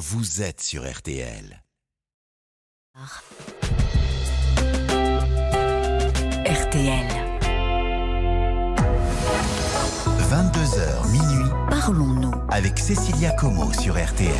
vous êtes sur RTL. RTL. 22h minuit Parlons-nous. avec Cécilia Como sur RTL.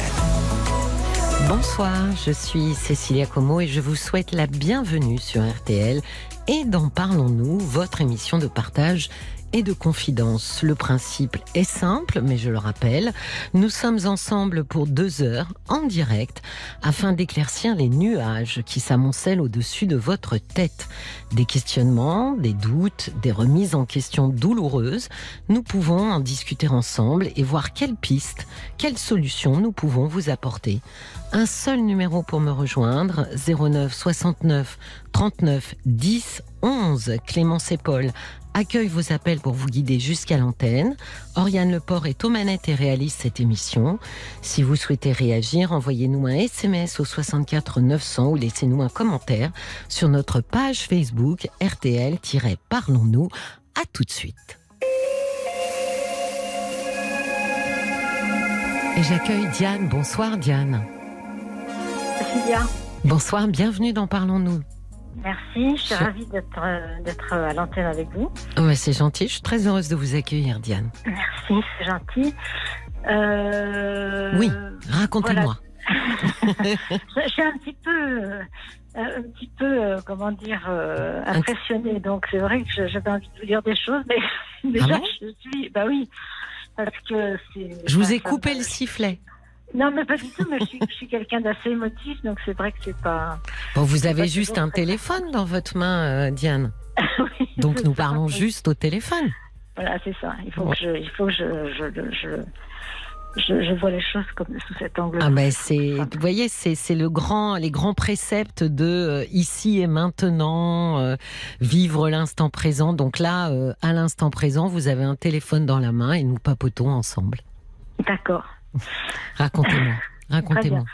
Bonsoir, je suis Cécilia Como et je vous souhaite la bienvenue sur RTL et dans Parlons-nous, votre émission de partage et de confidence. Le principe est simple, mais je le rappelle, nous sommes ensemble pour deux heures en direct afin d'éclaircir les nuages qui s'amoncellent au-dessus de votre tête. Des questionnements, des doutes, des remises en question douloureuses. Nous pouvons en discuter ensemble et voir quelles pistes, quelles solutions nous pouvons vous apporter. Un seul numéro pour me rejoindre, 09 69 39 10 11. Clémence et Paul accueillent vos appels pour vous guider jusqu'à l'antenne. Oriane Leport est aux manettes et réalise cette émission. Si vous souhaitez réagir, envoyez-nous un SMS au 64 900 ou laissez-nous un commentaire sur notre page Facebook RTL-Parlons-nous. À tout de suite. Et j'accueille Diane. Bonsoir Diane. Bonsoir, bienvenue dans Parlons-nous. Merci. Je suis ravie d'être euh, d'être à l'antenne avec vous. Bah, c'est gentil, je suis très heureuse de vous accueillir Diane. Merci, c'est gentil. Euh, Oui. Racontez-moi. Je, je suis un petit peu, euh, un petit peu, euh, comment dire, euh, impressionnée. Donc c'est vrai que j'avais envie de vous dire des choses, mais déjà Ah bon? je suis, bah oui, parce que c'est. Je vous ai coupé le sifflet. Non, mais pas du tout. Mais je suis, quelqu'un d'assez émotif, donc c'est vrai que c'est pas. Bon, vous avez juste un téléphone dans votre main, euh, Diane. Oui, Donc nous ça. parlons juste au téléphone. Voilà, c'est ça. Il faut Ouais. que je, il faut que je, je, je, je, je vois les choses comme sous cet angle. Ah ben c'est, vous voyez, c'est c'est le grand, les grands préceptes de euh, ici et maintenant, euh, vivre l'instant présent. Donc là, euh, à l'instant présent, vous avez un téléphone dans la main et nous papotons ensemble. D'accord. Racontez-moi, racontez-moi.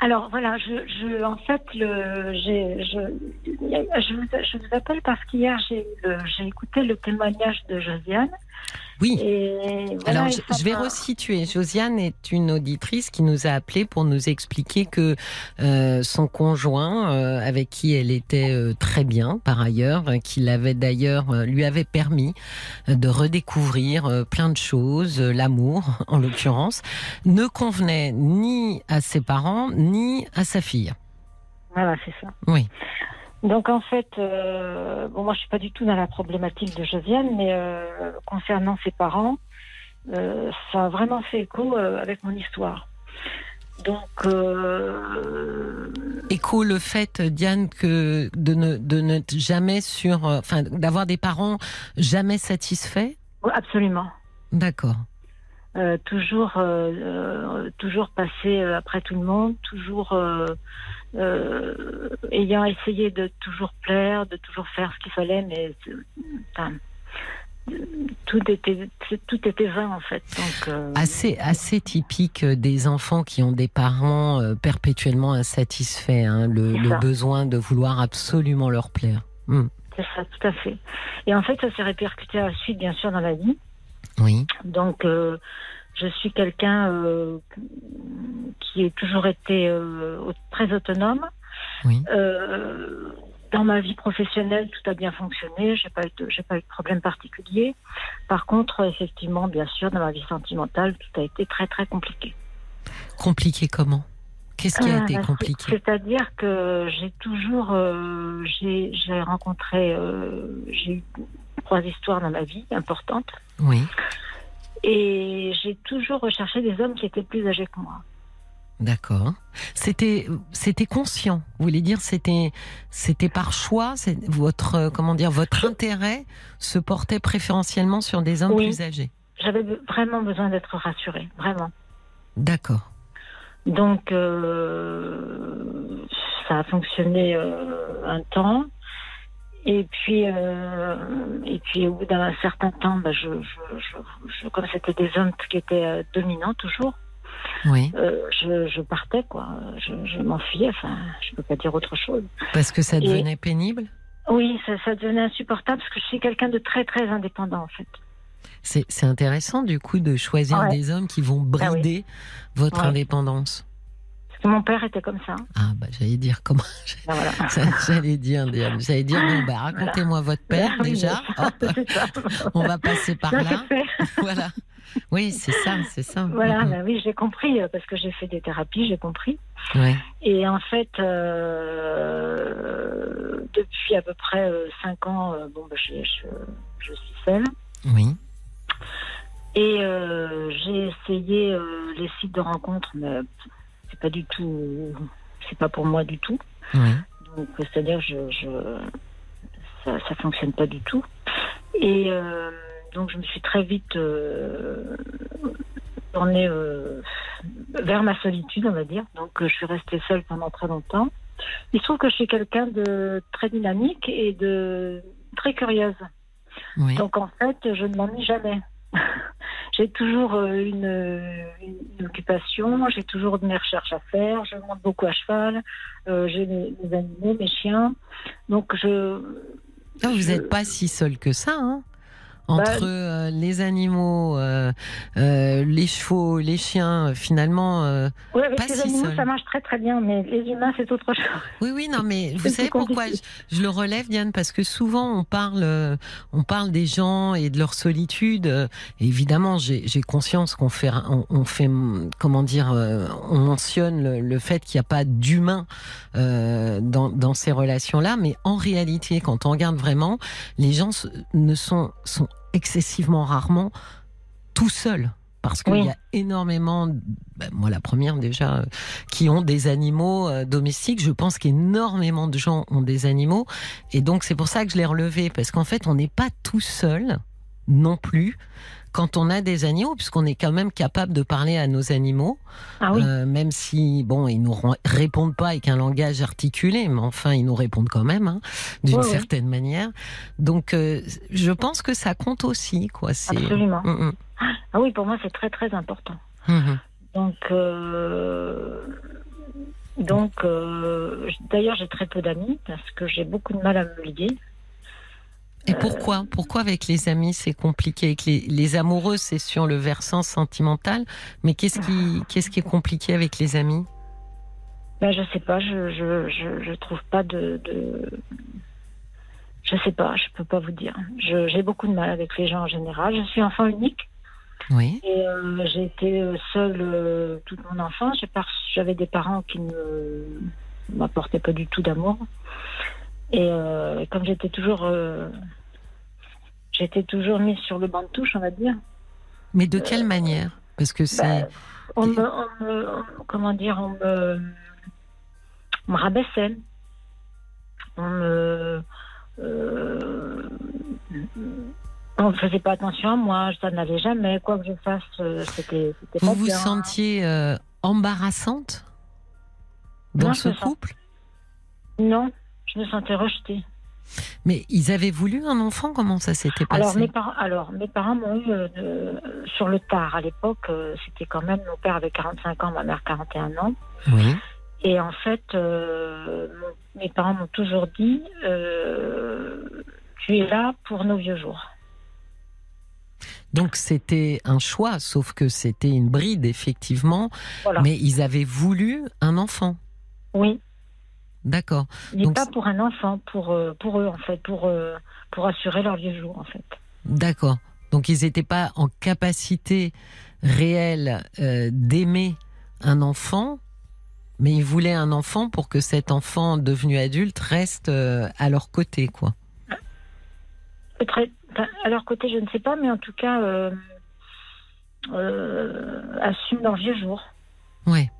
Alors voilà, je, je, en fait, le, j'ai, je, je, vous, je vous appelle parce qu'hier j'ai écouté le témoignage de Josiane. Oui. Et voilà, Alors, je, vais resituer. Josiane est une auditrice qui nous a appelé pour nous expliquer que euh, son conjoint, euh, avec qui elle était euh, très bien par ailleurs, qui l'avait d'ailleurs lui avait permis de redécouvrir plein de choses, l'amour en l'occurrence, ne convenait ni à ses parents ni à sa fille. Voilà, c'est ça. Oui. Donc en fait, euh, bon, moi je suis pas du tout dans la problématique de Josiane, mais euh, concernant ses parents, euh, ça a vraiment fait écho avec mon histoire. Donc, Écho le fait, Diane, que de ne, de ne jamais sur, enfin, d'avoir des parents jamais satisfaits? absolument. D'accord. Euh, toujours, euh, euh, toujours passer euh, après tout le monde, toujours ayant essayé de toujours plaire, de toujours faire ce qu'il fallait, mais enfin, tout était tout était vain en fait. Donc, euh, Assez, assez typique des enfants qui ont des parents perpétuellement insatisfaits, hein, le, besoin de vouloir absolument leur plaire. Hmm. c'est ça, tout à fait. Et en fait, ça s'est répercuté à la suite, bien sûr, dans la vie. Oui, Donc, euh, je suis quelqu'un euh, qui a toujours été euh, très autonome. oui. Euh, dans ma vie professionnelle, tout a bien fonctionné. J'ai pas eu de, j'ai pas eu de problème particulier. Par contre, effectivement, bien sûr, dans ma vie sentimentale, tout a été très très compliqué. Compliqué comment? Qu'est-ce qui a été compliqué? c'est- C'est-à-dire que j'ai toujours, euh, j'ai, j'ai rencontré, euh, j'ai eu trois histoires dans ma vie importantes, Oui, et j'ai toujours recherché des hommes qui étaient plus âgés que moi. d'accord. C'était, c'était conscient. Vous voulez dire, c'était, c'était par choix. Votre, euh, comment dire, votre intérêt se portait préférentiellement sur des hommes Oui. plus âgés. J'avais vraiment besoin d'être rassurée, vraiment. D'accord. Donc, euh, ça a fonctionné euh, un temps. Et puis, euh, et puis au bout d'un certain temps, bah, je, je, je, je- comme c'était des hommes qui étaient euh, dominants toujours, Oui, euh, je, partais, quoi. Je, je m'enfuyais, enfin, je peux pas dire autre chose. parce que ça Et- devenait pénible? Oui, ça, ça devenait insupportable parce que je suis quelqu'un de très, très indépendant, en fait. C'est intéressant du coup de choisir Ouais. des hommes qui vont Ah oui. brider votre Ouais. indépendance. Mon père était comme ça. Ah, bah, j'allais dire comment. Ben voilà. J'allais dire, j'allais dire, bon, bah, racontez-moi votre père oui, déjà. Hop, on va passer par là. Voilà. Oui, c'est ça, c'est ça. Voilà, ben oui, j'ai compris, euh, parce que j'ai fait des thérapies, j'ai compris. Ouais. Et en fait, euh, depuis à peu près 5 ans, euh, bon, ben, je, je, je suis seule. Oui. Et euh, j'ai essayé euh, les sites de rencontres, mais c'est pas du tout, c'est pas pour moi du tout. Oui. Donc, c'est-à-dire, je, je, ça, ça fonctionne pas du tout. Et euh, donc, je me suis très vite euh, tournée euh, vers ma solitude, on va dire. Donc, je suis restée seule pendant très longtemps. Il se trouve que je suis quelqu'un de très dynamique et de très curieuse. Oui. Donc, en fait, je ne m'ennuie jamais. j'ai toujours euh, une, une occupation, j'ai toujours mes recherches à faire, je monte beaucoup à cheval, euh, j'ai mes, mes animaux, mes chiens. Donc, je. Ah, vous je- n'êtes pas si seul que ça, hein entre Bah, euh, les animaux, euh, euh, les chevaux, les chiens, euh, finalement. euh, Oui, avec Pas les si animaux, seul. ça marche très très bien, mais les humains, c'est autre chose. Oui, oui, non, mais vous savez pourquoi je, je le relève, Diane, parce que souvent on parle, euh, on parle des gens et de leur solitude. euh, et évidemment, j'ai conscience qu'on fait, on, on fait, comment dire, euh, on mentionne le, le fait qu'il n'y a pas d'humain euh, dans, dans ces relations-là, mais en réalité, quand on regarde vraiment, les gens ne sont sont excessivement rarement tout seuls. Parce qu'il Oui. y a énormément, ben, moi la première déjà, euh, qui ont des animaux euh, domestiques. Je pense qu'énormément de gens ont des animaux. Et donc c'est pour ça que je l'ai relevé. Parce qu'en fait, on n'est pas tout seul non plus quand on a des animaux, puisqu'on est quand même capable de parler à nos animaux. Ah oui, Euh, même si, bon, ils nous répondent pas avec un langage articulé, mais enfin, ils nous répondent quand même, hein, d'une certaine manière. Donc, euh, je pense que ça compte aussi, quoi. Absolument. Mm, Ah oui, pour moi, c'est très très important. mm, mm. Donc, euh, donc d'ailleurs, j'ai très peu d'amis parce que j'ai beaucoup de mal à me lier. Et pourquoi? Pourquoi avec les amis c'est compliqué? Avec les, les amoureux, c'est sur le versant sentimental, mais qu'est-ce qui, qu'est-ce qui est compliqué avec les amis? Ben, je sais pas, je, je, je, je trouve pas de, de. Je sais pas, je peux pas vous dire. J'ai beaucoup de mal avec les gens en général. Je suis enfant unique Oui. et euh, j'ai été euh, seule euh, toute mon enfance. J'avais des parents qui ne m'apportaient pas du tout d'amour. Et euh, comme j'étais toujours. euh, J'étais toujours mise sur le banc de touche, on va dire. Mais de quelle manière? Parce que c'est. On me, on me- on- comment dire, on me, on me rabaissait. On me, euh, on ne faisait pas attention à moi, ça n'allait jamais. Quoi que je fasse, c'était, vous pas vous bien. sentiez embarrassante dans Non, ce sens- couple? Non, je me sentais rejetée. Mais ils avaient voulu un enfant Comment ça s'était passé Alors mes parents, alors mes parents m'ont eu euh, de- sur le tard. À l'époque, euh, c'était quand même mon père avait 45 ans, ma mère 41 ans. Oui. Et en fait, euh, mon- mes parents m'ont toujours dit euh, Tu es là pour nos vieux jours. Donc c'était un choix, sauf que c'était une bride effectivement. Voilà. Mais ils avaient voulu un enfant. Oui, D'accord. mais Donc pas pour un enfant, pour, euh, pour eux, en fait, pour, euh, pour assurer leurs vieux jours, en fait. D'accord. Donc ils n'étaient pas en capacité réelle euh, d'aimer un enfant, mais ils voulaient un enfant pour que cet enfant devenu adulte reste euh, à leur côté, quoi. À leur côté, je ne sais pas, mais en tout cas, euh, assument leurs vieux jours. Ouais.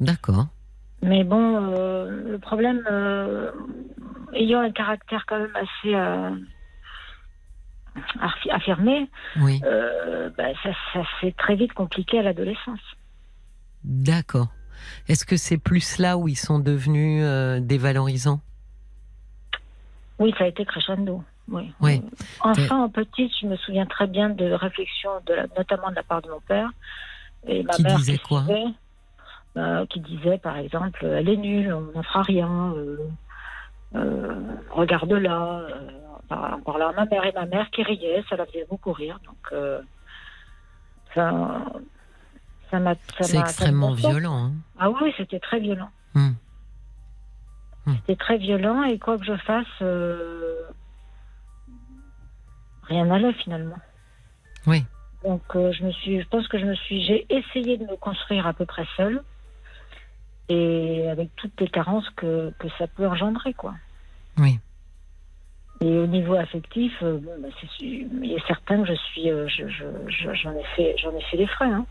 D'accord. Mais bon, euh, le problème, euh, ayant un caractère quand même assez euh, affi- affirmé, Oui. bah, ça, ça s'est très vite compliqué à l'adolescence. D'accord. Est-ce que c'est plus là où ils sont devenus dévalorisants? Oui, ça a été crescendo. Oui. Oui. Enfant, en petite, je me souviens très bien de réflexions, de la- notamment de la part de mon père. Et ma Qui mère disait qui quoi? suivait, euh, Qui disait, par exemple, elle est nulle, on n'en fera rien. euh, euh, Regarde-la. en parlant à ma mère et ma mère qui riait, ça la faisait beaucoup rire. Donc, ça, Ça m'a. C'est extrêmement violent. hein. Ah oui, c'était très violent. Hmm. Hmm. C'était très violent et quoi que je fasse, rien n'allait finalement. Oui. Donc euh, je me suis, je pense que je me suis, j'ai essayé de me construire à peu près seule et avec toutes les carences que, que ça peut engendrer quoi. Oui. Et au niveau affectif, euh, bon, bah, c'est il est certain que je suis, euh, je- je- je- j'en ai fait, j'en ai fait les frais. Hein.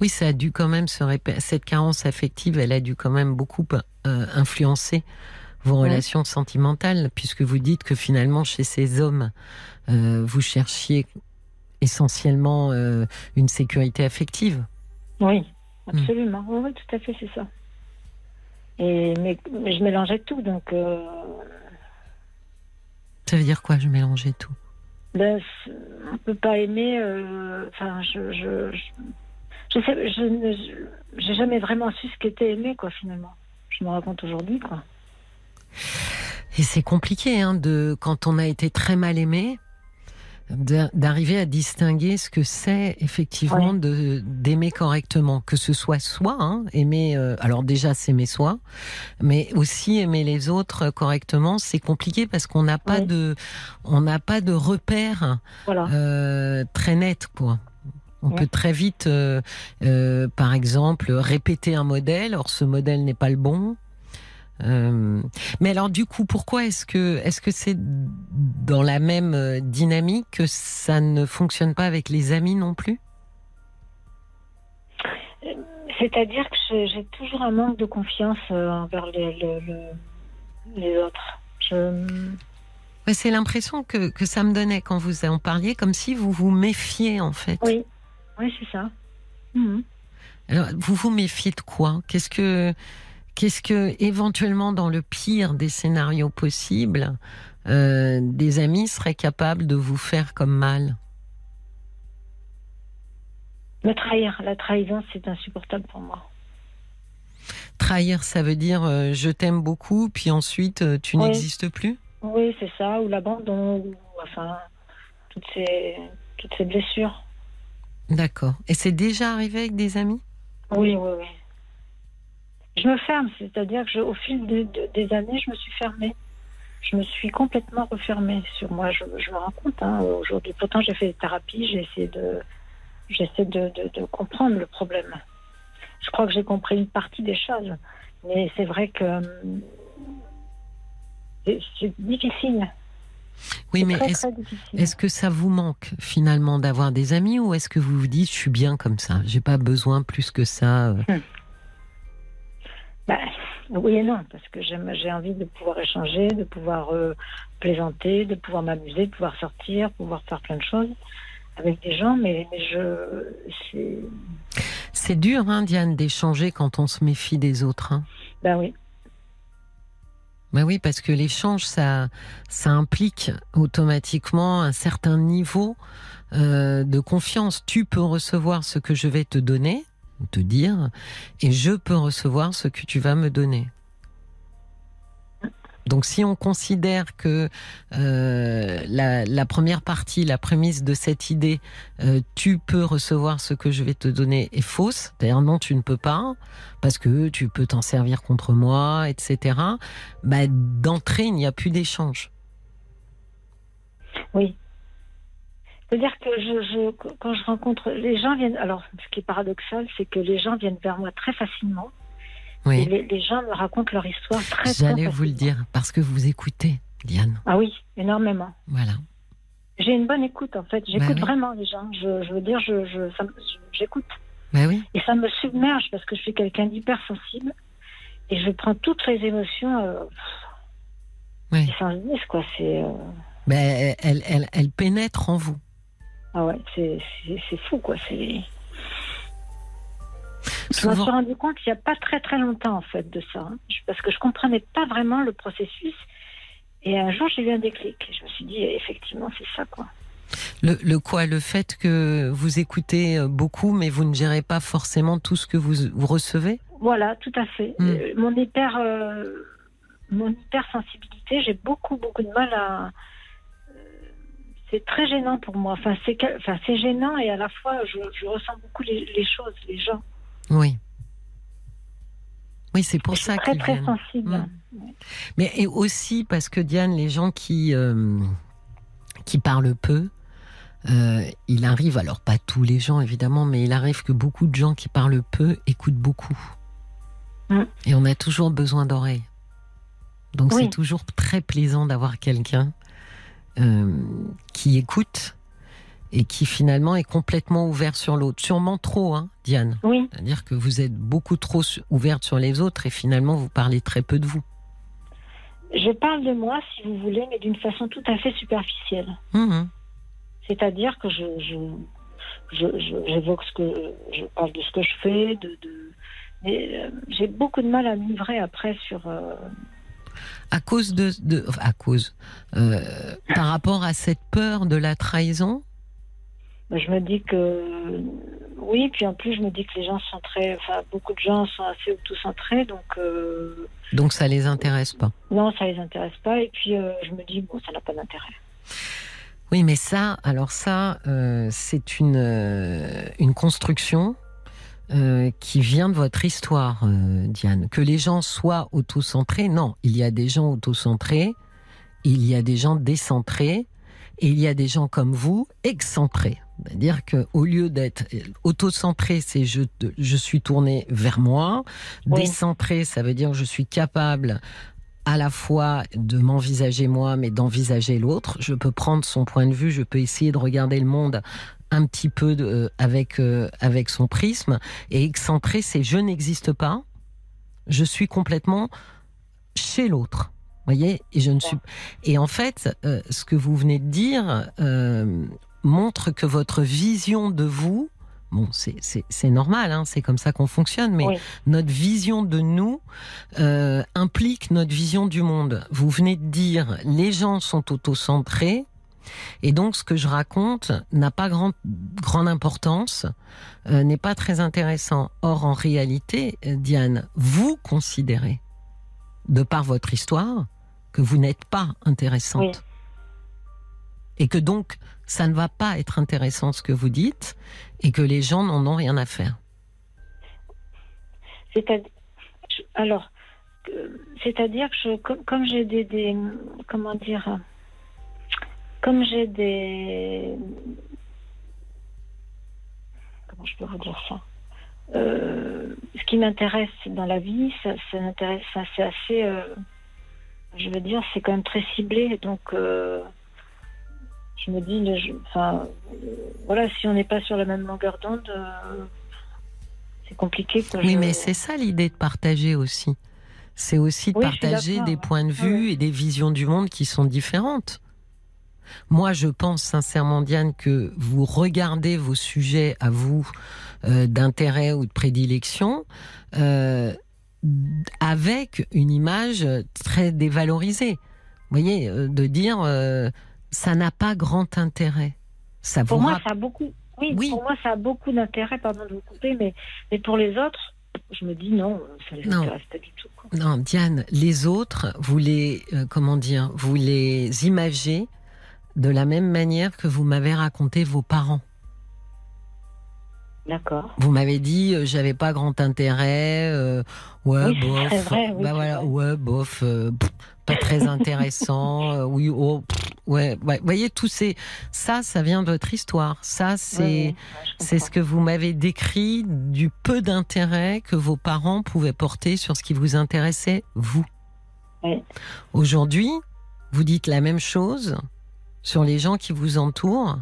Oui, ça a dû quand même se. Cette carence affective, elle a dû quand même beaucoup euh, influencer vos Ouais. relations sentimentales, puisque vous dites que finalement, chez ces hommes, euh, vous cherchiez essentiellement une sécurité affective. Oui, absolument. Oui, oui, tout à fait, c'est ça. Et mais, mais je mélangeais tout, donc euh, Ça veut dire quoi, je mélangeais tout? ben, on peut pas aimer. euh, Enfin, je, je, je, je sais, j'ai jamais vraiment su ce qu'était aimer, quoi, finalement. Je me raconte aujourd'hui, quoi. Et c'est compliqué, hein, de, quand on a été très mal aimé, d'arriver à distinguer ce que c'est effectivement Ouais. de d'aimer correctement, que ce soit soi, hein, aimer. euh, alors déjà s'aimer soi, mais aussi aimer les autres correctement, c'est compliqué parce qu'on n'a pas Ouais. de, on n'a pas de repères Voilà. euh, très net, quoi. On Ouais. peut très vite, euh, euh, par exemple, répéter un modèle, or ce modèle n'est pas le bon. Euh, mais alors, du coup, pourquoi est-ce que est-ce que c'est dans la même euh, dynamique que ça ne fonctionne pas avec les amis non plus? C'est-à-dire que j'ai- toujours un manque de confiance euh, envers les, le- le- les autres. Je, Ouais, C'est l'impression que, que ça me donnait quand vous en parliez, comme si vous vous méfiez en fait. oui, oui, c'est ça. Mhm. Alors, vous vous méfiez de quoi? Qu'est-ce que, qu'est-ce que, éventuellement, dans le pire des scénarios possibles, euh, des amis seraient capables de vous faire comme mal? Me trahir, la trahison, c'est insupportable pour moi. Trahir, ça veut dire euh, je t'aime beaucoup, puis ensuite euh, tu Oui. n'existes plus? Oui, c'est ça, ou l'abandon, ou enfin, toutes ces, toutes ces blessures. D'accord. Et c'est déjà arrivé avec des amis? Oui, oui, oui. Je me ferme, c'est-à-dire que je, au fil de- de- des années, je me suis fermée. Je me suis complètement refermée sur moi. Je, je me rends compte hein, aujourd'hui. Pourtant, j'ai fait des thérapies, j'ai essayé de, j'essaie de, de, comprendre le problème. Je crois que j'ai compris une partie des choses, mais c'est vrai que hum, c'est difficile. Oui, mais est-ce que ça vous manque finalement d'avoir des amis ou est-ce que vous vous dites je suis bien comme ça, j'ai pas besoin plus que ça euh Bah, oui et non, parce que j'ai envie de pouvoir échanger, de pouvoir euh, plaisanter, de pouvoir m'amuser, de pouvoir sortir, pouvoir faire plein de choses avec des gens, mais, mais je. c'est- C'est dur, hein, Diane, d'échanger quand on se méfie des autres. Hein. Ben oui, Ben oui, parce que l'échange, ça, ça implique automatiquement un certain niveau euh, de confiance. Tu peux recevoir ce que je vais te donner, te dire, et je peux recevoir ce que tu vas me donner. Donc si on considère que euh, la, première partie, la prémisse de cette idée, euh, tu peux recevoir ce que je vais te donner est fausse, c'est-à-dire non, tu ne peux pas, parce que tu peux t'en servir contre moi, etc. Bah, d'entrée, il n'y a plus d'échange. oui. C'est-à-dire que je, je, quand je rencontre. Les gens viennent. Alors, ce qui est paradoxal, c'est que les gens viennent vers moi très facilement. Et Oui, les, les gens me racontent leur histoire très, j'allais vous le dire, parce que vous écoutez, Diane. Ah oui, énormément. Voilà. J'ai une bonne écoute, en fait. J'écoute Bah oui. vraiment les gens. Je, je veux dire, je, je, j'écoute. Ben oui. Et ça me submerge parce que je suis quelqu'un d'hypersensible et je prends toutes les émotions euh, Oui. sans quoi. C'est euh, Ben, elle, elle, elle pénètre en vous. Ah ouais, c'est fou, quoi. C'est. Je me suis rendu compte il n'y a pas très très longtemps en fait de ça, hein. Parce que je comprenais pas vraiment le processus. Et un jour j'ai eu un déclic. Je me suis dit effectivement c'est ça quoi. le, le quoi Le fait que vous écoutez euh, beaucoup, mais vous ne gérez pas forcément tout ce que vous, vous recevez? Voilà, tout à fait. Mm. Euh, mon hyper, euh, mon hypersensibilité, j'ai beaucoup beaucoup de mal à. C'est très gênant pour moi. Enfin, c'est que- enfin, gênant et à la fois, je, je ressens beaucoup les, les choses, les gens. Oui. Oui, c'est pour ça très qu'ils très viennent. sensible. Mm. Mais et aussi parce que Diane, les gens qui euh, qui parlent peu, euh, il arrive, alors pas tous les gens évidemment, mais il arrive que beaucoup de gens qui parlent peu écoutent beaucoup. Mm. Et on a toujours besoin d'oreilles. Donc Oui. c'est toujours très plaisant d'avoir quelqu'un euh, qui écoute et qui finalement est complètement ouvert sur l'autre. Sûrement trop, hein, Diane. Oui, C'est-à-dire que vous êtes beaucoup trop ouverte sur les autres et finalement vous parlez très peu de vous. je parle de moi, si vous voulez, mais d'une façon tout à fait superficielle. Mhm. C'est-à-dire que je, j'évoque ce que je parle de ce que je fais, de, euh, j'ai beaucoup de mal à livrer après sur. euh, À cause de, de à cause, euh, par rapport à cette peur de la trahison. je me dis que oui, puis en plus je me dis que les gens sont très, enfin beaucoup de gens sont assez autocentrés, donc euh, Donc ça les intéresse pas. non, ça les intéresse pas. Et puis euh, je me dis bon, ça n'a pas d'intérêt. Oui, mais ça, alors ça, euh, c'est une une construction euh, qui vient de votre histoire, euh, Diane. Que les gens soient autocentrés, non. Il y a des gens autocentrés, il y a des gens décentrés, et il y a des gens comme vous excentrés. C'est-à-dire que au lieu d'être autocentré, c'est je, je suis tourné vers moi. Oui. Décentré, ça veut dire je suis capable à la fois de m'envisager moi, mais d'envisager l'autre. Je peux prendre son point de vue, je peux essayer de regarder le monde un petit peu de- euh, avec euh, avec son prisme. Et excentré, c'est je n'existe pas, je suis complètement chez l'autre. Voyez, et je ne suis. Et en fait, euh, ce que vous venez de dire euh, montre que votre vision de vous. Bon, c'est- normal, hein, c'est comme ça qu'on fonctionne, mais Oui. notre vision de nous euh, implique notre vision du monde. Vous venez de dire, les gens sont autocentrés, et donc ce que je raconte n'a pas grand, grande importance, euh, n'est pas très intéressant. Or, en réalité, euh, Diane, vous considérez, de par votre histoire, que vous n'êtes pas intéressante. Oui. Et que donc, ça ne va pas être intéressant ce que vous dites, et que les gens n'en ont rien à faire. C'est-à-dire, alors, euh, c'est-à-dire que je, comme, j'ai des, des, comment dire, comme j'ai des, comment je peux vous dire ça? Euh, Ce qui m'intéresse dans la vie, ça, ça m'intéresse, ça, c'est assez, euh, je veux dire, c'est quand même très ciblé, donc. euh, je me dis, le- je- enfin, voilà, si on n'est pas sur la même longueur d'onde, c'est compliqué. Que Oui, je- mais c'est ça l'idée de partager aussi. C'est aussi de Oui, partager des ouais. points de Ouais, vue et des visions du monde qui sont différentes. Moi, je pense sincèrement, Diane, que vous regardez vos sujets à vous euh, d'intérêt ou de prédilection euh, avec une image très dévalorisée. Vous voyez, euh, de dire euh, ça n'a pas grand intérêt. Ça Pour moi, rapp- ça a beaucoup. Oui, Oui. pour moi, ça a beaucoup d'intérêt, pardon de vous couper, mais, mais pour les autres, je me dis non, ça ne les Non. intéresse pas du tout. quoi. Non, Diane, les autres, vous les, euh, comment dire, vous les imagez de la même manière que vous m'avez raconté vos parents. D'accord. Vous m'avez dit, euh, j'avais pas grand intérêt, euh, ouais, Oui, c'est bof, très vrai, oui, bah voilà, vrai. ouais, bof, euh, pff, pas très intéressant, euh, oui, oh, pff, ouais, ouais, vous voyez, tous ces, ça, ça vient de votre histoire, ça, c'est, Oui, ouais, c'est ce que vous m'avez décrit du peu d'intérêt que vos parents pouvaient porter sur ce qui vous intéressait, vous. Oui. Aujourd'hui, vous dites la même chose sur les gens qui vous entourent,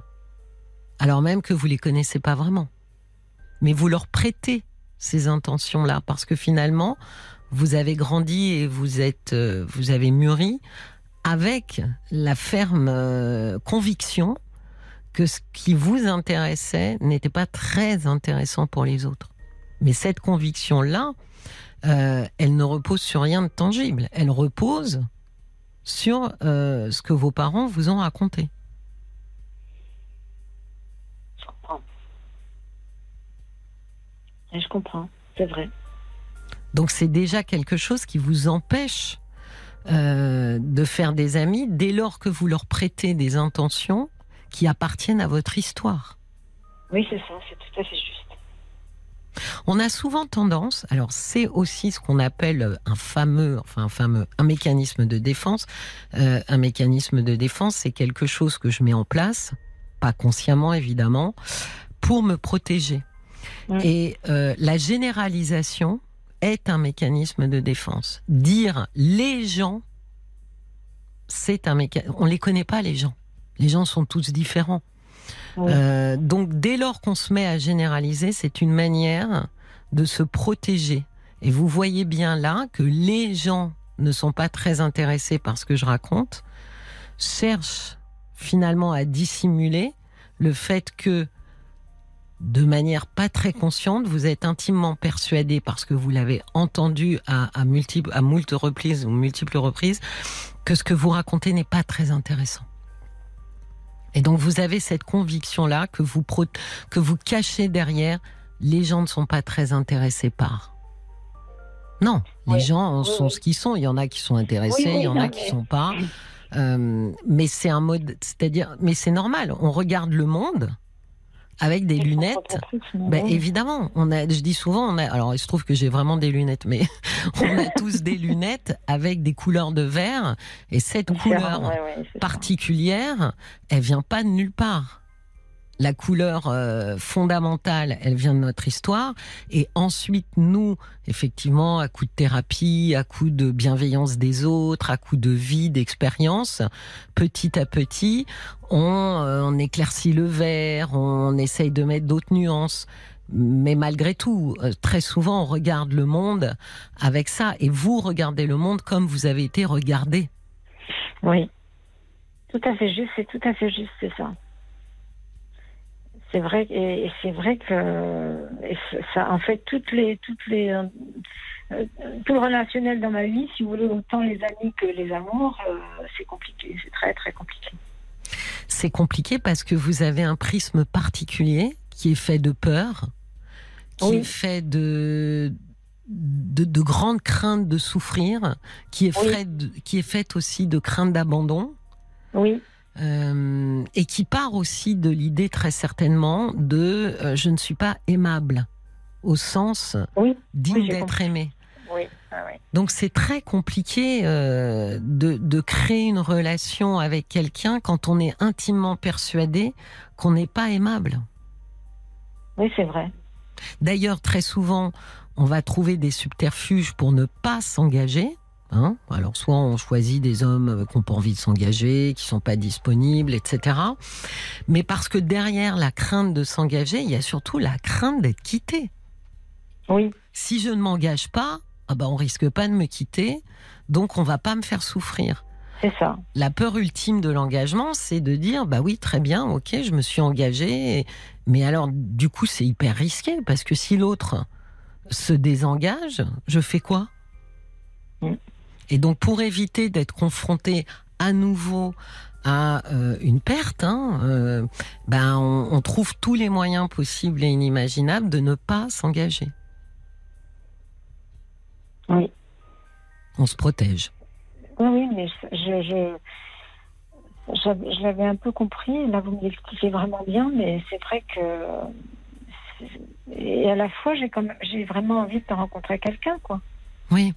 alors même que vous les connaissez pas vraiment. Mais vous leur prêtez ces intentions-là parce que finalement, vous avez grandi et vous êtes, euh, vous avez mûri avec la ferme euh, conviction que ce qui vous intéressait n'était pas très intéressant pour les autres. Mais cette conviction-là, euh, elle ne repose sur rien de tangible. Elle repose sur euh, ce que vos parents vous ont raconté. Je comprends. Et Je comprends, c'est vrai. Donc c'est déjà quelque chose qui vous empêche euh, de faire des amis dès lors que vous leur prêtez des intentions qui appartiennent à votre histoire. Oui, c'est ça, c'est tout à fait juste. On a souvent tendance, alors c'est aussi ce qu'on appelle un fameux, enfin un fameux, un mécanisme de défense. Euh, un mécanisme de défense, c'est quelque chose que je mets en place, pas consciemment évidemment, pour me protéger. Et euh, la généralisation est un mécanisme de défense. Dire les gens, c'est un mécanisme. On les connaît pas les gens. Les gens sont tous différents. Euh, donc dès lors qu'on se met à généraliser, c'est une manière de se protéger. Et vous voyez bien là que les gens ne sont pas très intéressés par ce que je raconte, cherchent finalement à dissimuler le fait que de manière pas très consciente, vous êtes intimement persuadé parce que vous l'avez entendu à, à, multiples, à moult reprises ou multiples reprises que ce que vous racontez n'est pas très intéressant. Et donc vous avez cette conviction-là que vous, pro- que vous cachez derrière, les gens ne sont pas très intéressés par. Non, les Oui, gens sont oui. ce qu'ils sont. Il y en a qui sont intéressés, Oui, il y en non, a qui mais- sont pas. Euh, mais c'est un mode, c'est-à-dire, mais c'est normal. On regarde le monde avec des lunettes. Ben, évidemment, on a, je dis souvent, on a, alors il se trouve que j'ai vraiment des lunettes, mais on a tous des lunettes avec des couleurs de verre, et cette couleur ouais, ouais, particulière, elle vient pas de nulle part. La couleur euh, fondamentale, elle vient de notre histoire. Et ensuite, nous, effectivement, à coup de thérapie, à coup de bienveillance des autres, à coup de vie, d'expérience, petit à petit, on, euh, on éclaircit le verre, on essaye de mettre d'autres nuances. Mais malgré tout, euh, très souvent, on regarde le monde avec ça. Et vous regardez le monde comme vous avez été regardé. Oui. Tout à fait juste, c'est tout à fait juste, c'est ça. C'est vrai, et, c'est vrai que ça, en fait, toutes les, toutes les, euh, tout le relationnel dans ma vie, si vous voulez, autant les amis que les amours, euh, c'est compliqué, c'est très très compliqué. C'est compliqué parce que vous avez un prisme particulier qui est fait de peur, qui Oui. est fait de, de, de grandes craintes de souffrir, qui est, Oui. fait de- qui est faite aussi de craintes d'abandon. Oui, euh, et qui part aussi de l'idée très certainement de euh, je ne suis pas aimable au sens oui, digne Oui, d'être aimé. oui, ah. Donc c'est très compliqué euh, de, de créer une relation avec quelqu'un quand on est intimement persuadé qu'on n'est pas aimable. Oui, c'est vrai. D'ailleurs, très souvent, on va trouver des subterfuges pour ne pas s'engager. Hein? Alors, soit on choisit des hommes euh, qui n'ont pas envie de s'engager, qui sont pas disponibles, etc. Mais parce que derrière la crainte de s'engager, il y a surtout la crainte d'être quitté. Oui, Si je ne m'engage pas, ah ben on risque pas de me quitter, donc on va pas me faire souffrir. c'est ça. La peur ultime de l'engagement, c'est de dire bah oui, très bien, ok, je me suis engagé, mais alors du coup c'est hyper risqué parce que si l'autre se désengage, je fais quoi? Mm. Et donc pour éviter d'être confronté à nouveau à euh, une perte, hein, euh, ben on, on trouve tous les moyens possibles et inimaginables de ne pas s'engager. Oui. On se protège. Oui, oui, mais je, je, je l'avais un peu compris. Là, vous me l'expliquez vraiment bien, mais c'est vrai que. Et à la fois, j'ai vraiment envie de rencontrer quelqu'un, quoi. Oui.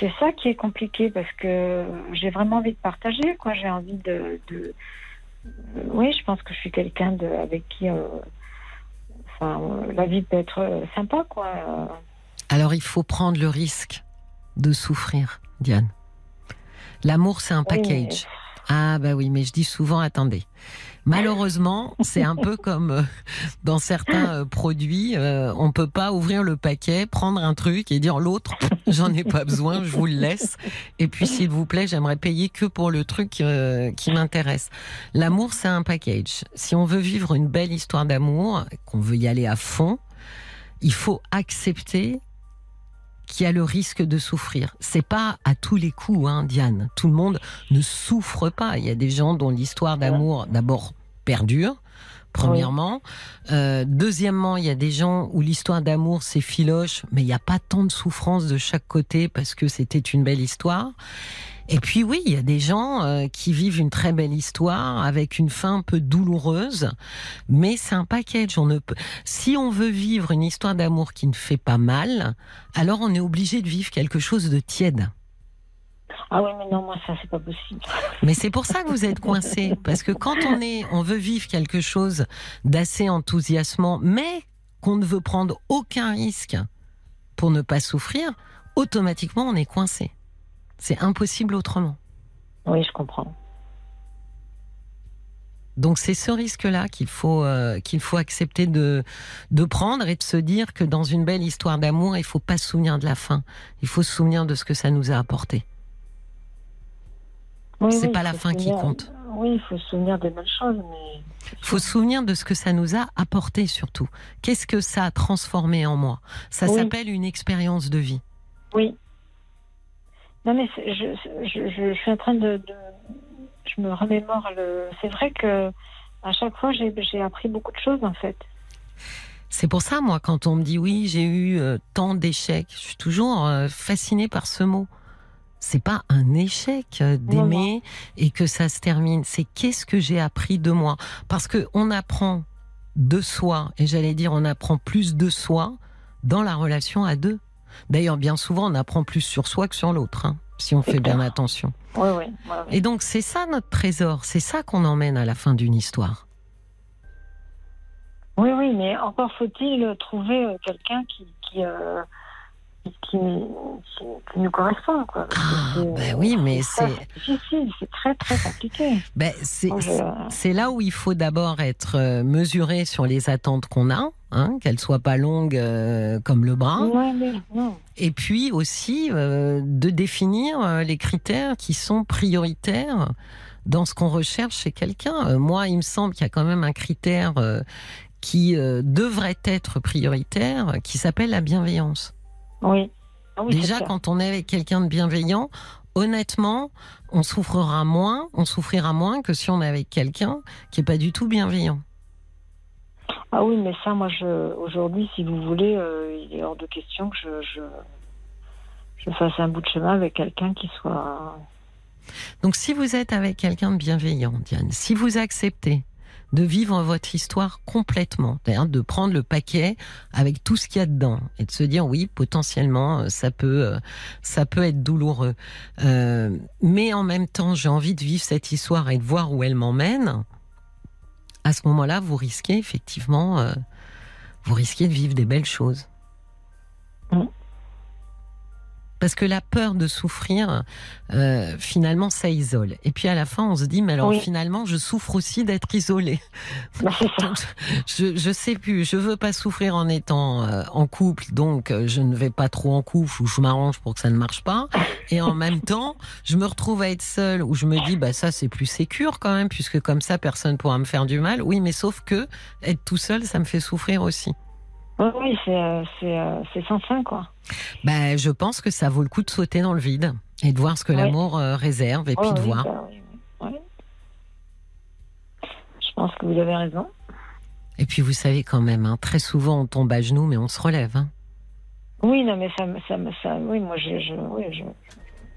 C'est ça qui est compliqué parce que j'ai vraiment envie de partager, quoi. J'ai envie de, de- Oui, je pense que je suis quelqu'un de, avec qui. euh, Enfin, euh, la vie peut être euh, sympa, quoi. Alors il faut prendre le risque de souffrir, Diane. L'amour, c'est un oui, package. Ah bah oui, mais je dis souvent, attendez. Malheureusement, c'est un peu comme euh, dans certains euh, produits, euh, on peut pas ouvrir le paquet, prendre un truc et dire l'autre, j'en ai pas besoin, je vous le laisse. Et puis s'il vous plaît, j'aimerais payer que pour le truc qui m'intéresse. L'amour, c'est un package. Si on veut vivre une belle histoire d'amour, qu'on veut y aller à fond, il faut accepter qu'il y a le risque de souffrir. C'est pas à tous les coups, hein, Diane. Tout le monde ne souffre pas. Il y a des gens dont l'histoire d'amour, d'abord, perdure. Premièrement. Euh, deuxièmement, il y a des gens où l'histoire d'amour, c'est filoche, mais il n'y a pas tant de souffrance de chaque côté parce que c'était une belle histoire. Et puis oui, il y a des gens euh, qui vivent une très belle histoire avec une fin un peu douloureuse, mais c'est un package. On ne peut... Si on veut vivre une histoire d'amour qui ne fait pas mal, alors on est obligé de vivre quelque chose de tiède. Ah oui, mais non, moi ça c'est pas possible. Mais c'est pour ça que vous êtes coincé, parce que quand on est, on veut vivre quelque chose d'assez enthousiasmant, mais qu'on ne veut prendre aucun risque pour ne pas souffrir, automatiquement on est coincé. C'est impossible autrement. Oui, je comprends. Donc c'est ce risque-là qu'il faut euh, qu'il faut accepter de de prendre et de se dire que dans une belle histoire d'amour, il faut pas se souvenir de la fin. Il faut se souvenir de ce que ça nous a apporté. Oui, C'est oui, pas la fin qui compte. Oui, il faut se souvenir des belles choses, mais. Il faut se souvenir de ce que ça nous a apporté surtout. Qu'est-ce que ça a transformé en moi? Ça Oui. s'appelle une expérience de vie. Oui. Non, mais je, je, je, je suis en train de, de- Je me remémore le. C'est vrai que à chaque fois, j'ai j'ai appris beaucoup de choses, en fait. C'est pour ça, moi, quand on me dit oui, j'ai eu euh, tant d'échecs, je suis toujours euh, fascinée par ce mot. C'est pas un échec euh, d'aimer et que ça se termine. C'est qu'est-ce que j'ai appris de moi? Parce que on apprend de soi, et j'allais dire, on apprend plus de soi dans la relation à deux. D'ailleurs, bien souvent, on apprend plus sur soi que sur l'autre, hein, si on fait bien attention. Oui, oui. Et donc, c'est ça notre trésor. C'est ça qu'on emmène à la fin d'une histoire. Oui, oui, mais encore faut-il trouver euh, quelqu'un qui. qui euh, qui, nous correspond, quoi. Ah, ben oui, mais c'est- c'est très, très compliqué. Ben, c'est je- là où il faut d'abord être euh, mesuré sur les attentes qu'on a, hein, qu'elles soient pas longues euh, comme le bras, Ouais, mais non. et puis aussi euh, de définir les critères qui sont prioritaires dans ce qu'on recherche chez quelqu'un. Euh, moi, il me semble qu'il y a quand même un critère qui devrait être prioritaire, qui s'appelle la bienveillance. Oui. Ah oui, Déjà, quand on est avec quelqu'un de bienveillant, honnêtement, on souffrira moins, on souffrira moins que si on est avec quelqu'un qui est pas du tout bienveillant. Ah oui, mais ça, moi, je, aujourd'hui, si vous voulez, euh, il est hors de question que je, je, je fasse un bout de chemin avec quelqu'un qui soit. Donc, si vous êtes avec quelqu'un de bienveillant, Diane, si vous acceptez de vivre votre histoire complètement, de prendre le paquet avec tout ce qu'il y a dedans et de se dire oui, potentiellement, euh, ça peut, euh, ça peut être douloureux, Euh, mais en même temps, j'ai envie de vivre cette histoire et de voir où elle m'emmène. À ce moment-là, vous risquez effectivement, vous risquez de vivre des belles choses. Mm. Parce que la peur de souffrir, euh, finalement, ça isole. Et puis à la fin, on se dit, mais alors Oui. finalement, je souffre aussi d'être isolée. Bah. Donc, je, je sais plus, je veux pas souffrir en étant euh, en couple, donc euh, je ne vais pas trop en couple ou je m'arrange pour que ça ne marche pas. Et en même temps, je me retrouve à être seule où je me dis, bah ça c'est plus sécure quand même, puisque comme ça personne pourra me faire du mal. Oui, mais sauf que être tout seul, ça me fait souffrir aussi. Oui, c'est, euh, euh, c'est sans fin, quoi. Ben, je pense que ça vaut le coup de sauter dans le vide et de voir ce que Ouais. l'amour euh, réserve et puis de oui, voir. bah. Ouais. Je pense que vous avez raison. Et puis vous savez quand même, hein, très souvent on tombe à genoux, mais on se relève. hein. Oui, non, mais ça, me- ça, ça, oui, moi, je, je, oui, je,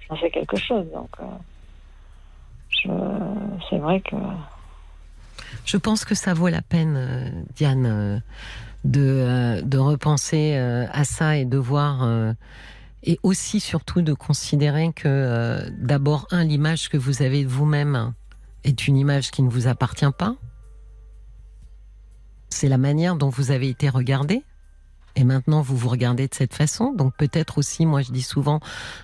j'en fais quelque chose, donc. euh, je, c'est vrai que. Je pense que ça vaut la peine, euh, Diane, de, euh, de repenser euh, à ça et de voir, euh, et aussi surtout de considérer que euh, d'abord, un, l'image que vous avez de vous-même est une image qui ne vous appartient pas. C'est la manière dont vous avez été regardé. Et maintenant, vous vous regardez de cette façon. Donc peut-être aussi, moi je dis souvent,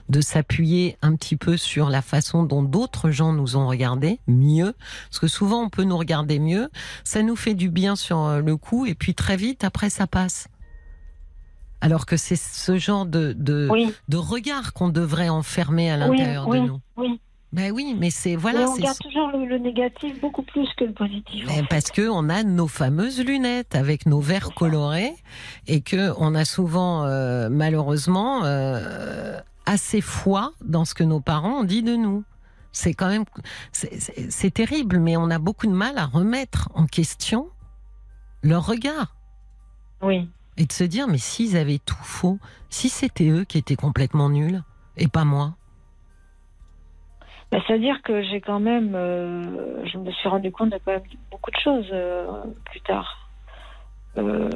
de s'appuyer un petit peu sur la façon dont d'autres gens nous ont regardés mieux. Parce que souvent, on peut nous regarder mieux. Ça nous fait du bien sur euh, le coup. Et puis très vite, après, ça passe. Alors que c'est ce genre de, de, Oui, de regard qu'on devrait enfermer à oui, l'intérieur oui, de nous. oui. Ben oui, mais c'est voilà, on c'est regarde toujours le, le négatif beaucoup plus que le positif. en mais fait. parce que on a nos fameuses lunettes avec nos verres colorés et que on a souvent euh, malheureusement euh, assez foi dans ce que nos parents ont dit de nous. C'est quand même c'est terrible, mais on a beaucoup de mal à remettre en question leur regard Oui, et de se dire mais s'ils avaient tout faux, si c'était eux qui étaient complètement nuls et pas moi. Bah, C'est-à-dire que j'ai quand même, euh, je me suis rendu compte de quand même beaucoup de choses euh, plus tard. Euh,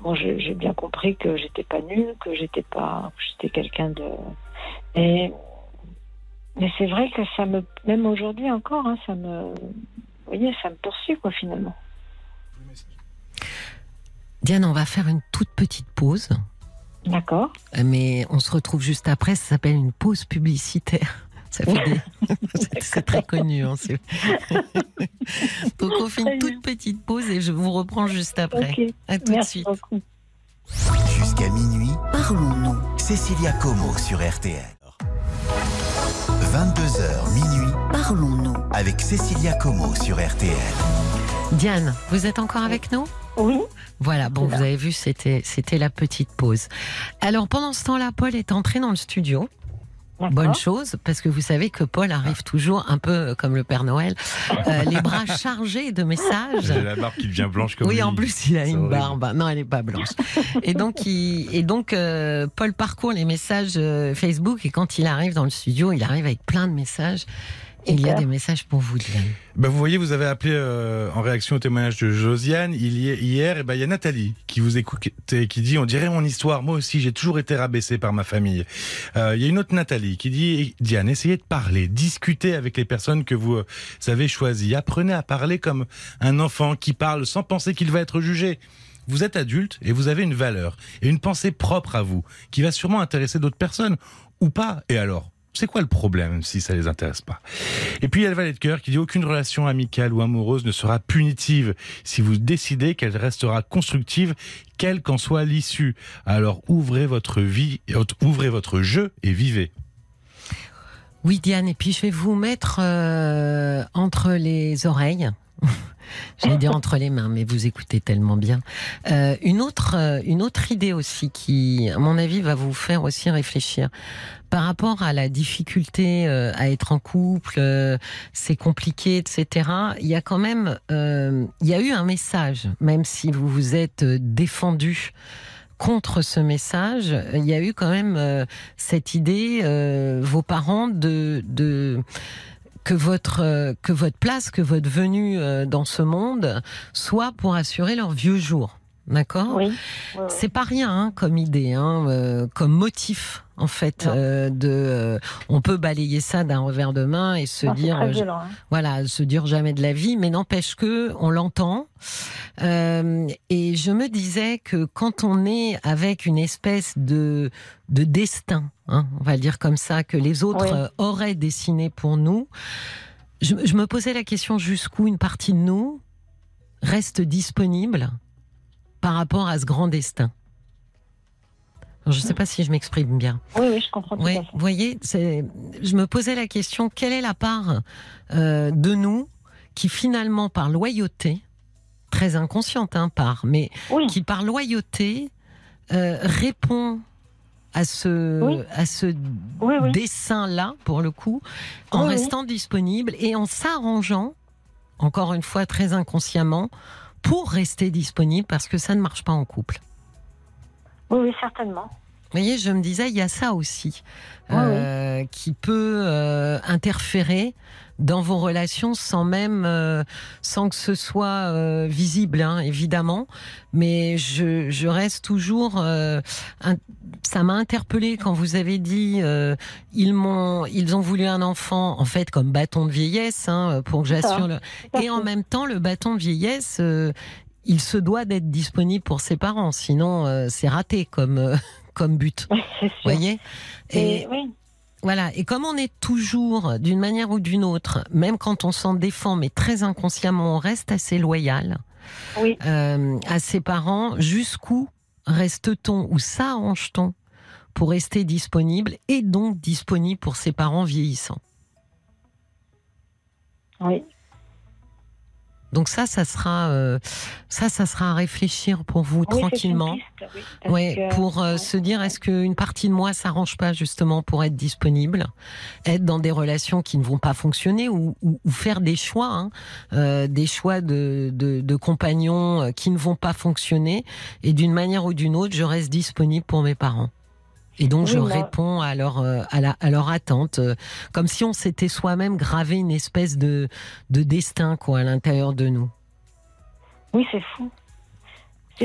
bon, j'ai bien compris que j'étais pas nulle, que j'étais pas, j'étais quelqu'un de. Et, mais c'est vrai que ça me, même aujourd'hui encore, hein, ça me, vous voyez, ça me poursuit quoi finalement. Diane, on va faire une toute petite pause, D'accord. mais on se retrouve juste après. Ça s'appelle une pause publicitaire. Ça fait des- c'est- très connu. hein, Donc on fait une toute petite pause et je vous reprends juste après. Ok. À tout de Merci suite. beaucoup. Jusqu'à minuit, Parlons-nous. Cécilia Como sur RTL. 22h minuit Parlons-nous. avec Cécilia Como sur RTL. Diane, vous êtes encore avec nous? Oui. Voilà, bon, vous avez vu, c'était c'était la petite pause. Alors pendant ce temps-là, Paul est entré dans le studio. Bonne chose, parce que vous savez que Paul arrive toujours un peu comme le Père Noël, euh, les bras chargés de messages. La barbe qui devient blanche comme Oui, lui. en plus, il a une barbe. Non, elle n'est pas blanche. Et donc, il, et donc euh, Paul parcourt les messages euh, Facebook et quand il arrive dans le studio, il arrive avec plein de messages. Il y a des messages pour vous, Diane. Bah, vous voyez, vous avez appelé euh, en réaction au témoignage de Josiane il y est- hier. Et ben il y a Nathalie qui vous écoute et qui dit on dirait mon histoire. Moi aussi, j'ai toujours été rabaissée par ma famille. Euh, Il y a une autre Nathalie qui dit Diane, essayez de parler, discutez avec les personnes que vous euh, avez choisies. Apprenez à parler comme un enfant qui parle sans penser qu'il va être jugé. Vous êtes adulte et vous avez une valeur et une pensée propre à vous qui va sûrement intéresser d'autres personnes ou pas. Et alors c'est quoi le problème si ça les intéresse pas? Et puis il y a le valet de cœur qui dit aucune relation amicale ou amoureuse ne sera punitive si vous décidez qu'elle restera constructive, quelle qu'en soit l'issue. Alors ouvrez votre vie, ouvrez votre jeu et vivez. Oui, Diane, et puis je vais vous mettre euh, entre les oreilles. J'allais dire entre les mains, mais vous écoutez tellement bien. Euh, une autre, euh, une autre idée aussi qui, à mon avis, va vous faire aussi réfléchir par rapport à la difficulté euh, à être en couple, c'est compliqué, etc. Il y a quand même, il y a eu un message, même si vous vous êtes défendu contre ce message, il y a eu quand même cette idée, vos parents, de que votre euh, que votre place, que votre venue euh, dans ce monde soit pour assurer leur vieux jour. D'accord Oui. C'est pas rien hein, comme idée, hein, euh, comme motif en fait. Euh, de, euh, on peut balayer ça d'un revers de main et se Non, dire, très violent, hein. voilà, se dire jamais de la vie, mais n'empêche que on l'entend. Et je me disais que quand on est avec une espèce de de destin, hein, on va le dire comme ça, que les autres Oui. auraient dessiné pour nous, je, je me posais la question jusqu'où une partie de nous reste disponible par rapport à ce grand destin. Alors, je ne sais pas si je m'exprime bien. Oui, oui, je comprends tout Oui, à fait. vous voyez, je me posais la question quelle est la part euh, de nous qui finalement, par loyauté, très inconsciente, hein, par, mais Oui. qui par loyauté euh, répond à ce, Oui. à ce Oui, oui. dessin-là, pour le coup, en restant disponible et en s'arrangeant, encore une fois très inconsciemment, pour rester disponible parce que ça ne marche pas en couple. Oui, oui, certainement. Vous voyez, je me disais, il y a ça aussi Oui, euh, qui peut euh, interférer dans vos relations sans même, euh, sans que ce soit euh, visible, hein, évidemment. Mais je, je reste toujours. euh, un- ça m'a interpellé quand vous avez dit euh, ils m'ont, ils ont voulu un enfant, en fait, comme bâton de vieillesse, hein, pour que j'assure. Le... Et en même temps, le bâton de vieillesse. euh, il se doit d'être disponible pour ses parents, sinon euh, c'est raté comme euh, comme but. Sûr. Voyez? Et Et, oui, voilà. Et comme on est toujours, d'une manière ou d'une autre, même quand on s'en défend, mais très inconsciemment, on reste assez loyal oui. euh, à ses parents, jusqu'où reste-t-on ou s'arrange-t-on pour rester disponible et donc disponible pour ses parents vieillissants? Oui. Donc ça, ça sera, euh, ça, ça sera à réfléchir pour vous Oui, tranquillement. piste, oui, parce Ouais, que- pour euh, ouais. se dire est-ce qu'une partie de moi s'arrange pas justement pour être disponible, être dans des relations qui ne vont pas fonctionner ou, ou- ou faire des choix, hein, euh, des choix de, de, de compagnons euh, qui ne vont pas fonctionner et d'une manière ou d'une autre, je reste disponible pour mes parents. Et donc je moi- réponds à leur, euh, à, la, à leur attente, euh, comme si on s'était soi-même gravé une espèce de, de destin quoi, à l'intérieur de nous. Oui, c'est fou.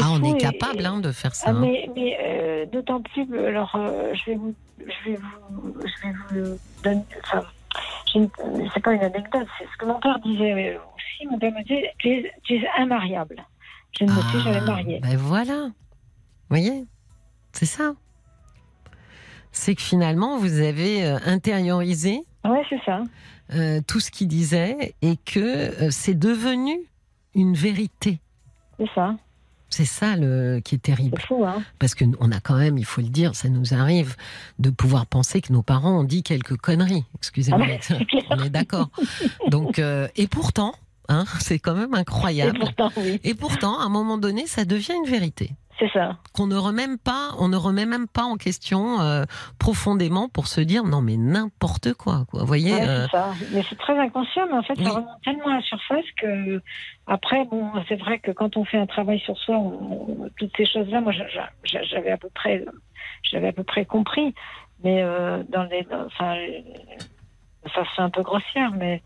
Ah, on est capable et- hein, de faire ça. Ah, hein. mais mais euh, d'autant plus, alors euh, je vais vous, je vais vous, je vais vous donner, enfin, c'est pas une anecdote, c'est ce que mon père disait aussi. Mon père me disait, tu es, tu es immariable. Je ne me suis jamais mariée. Ben voilà. Vous voyez? C'est ça. C'est que finalement, vous avez euh, intériorisé Ouais, c'est ça. euh, tout ce qu'il disait et que euh, c'est devenu une vérité. C'est ça. C'est ça le, qui est terrible. C'est fou, hein. Parce qu'on a quand même, il faut le dire, ça nous arrive de pouvoir penser que nos parents ont dit quelques conneries. Excusez-moi, Ah ouais, on est d'accord. Donc, euh, et pourtant, hein, c'est quand même Et incroyable. pourtant, oui. Et pourtant, à un moment donné, ça devient une vérité C'est ça. qu'on ne remet même pas, on ne remet même pas en question euh, profondément pour se dire non mais n'importe quoi, quoi. Vous voyez Ouais, euh, c'est ça. Mais c'est très inconscient, mais en fait, Oui. ça remonte tellement à la surface que, après, bon, c'est vrai que quand on fait un travail sur soi, on- toutes ces choses-là, moi, j'a- j'a- j'avais à peu près, j'avais à peu près compris, mais euh, dans les, dans- enfin, ça fait un peu grossière, mais.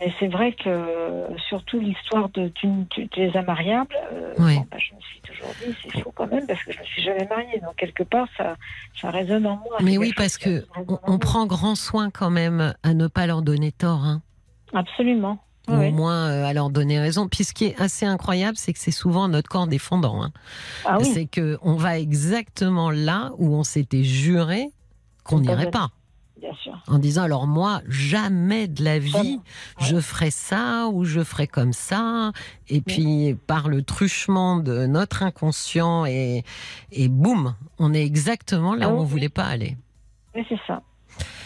Mais c'est vrai que euh, surtout l'histoire de tu, tu, tu es immariable, euh, Oui. bon, bah, je me suis toujours dit c'est faux quand même parce que je me suis jamais mariée donc quelque part ça ça résonne en moi. mais oui parce que on, prend grand soin quand même à ne pas leur donner tort, hein, absolument. ou Oui. au moins euh, à leur donner raison. Puis ce qui est assez incroyable, c'est que c'est souvent notre corps défendant. hein. Ah oui. C'est que on va exactement là où on s'était juré qu'on n'irait pas. Bien sûr. en disant alors moi jamais de la vie je ferai ça ou je ferai comme ça et puis par le truchement de notre inconscient et et boum on est exactement là Ah où on oui. voulait pas aller Oui, c'est ça.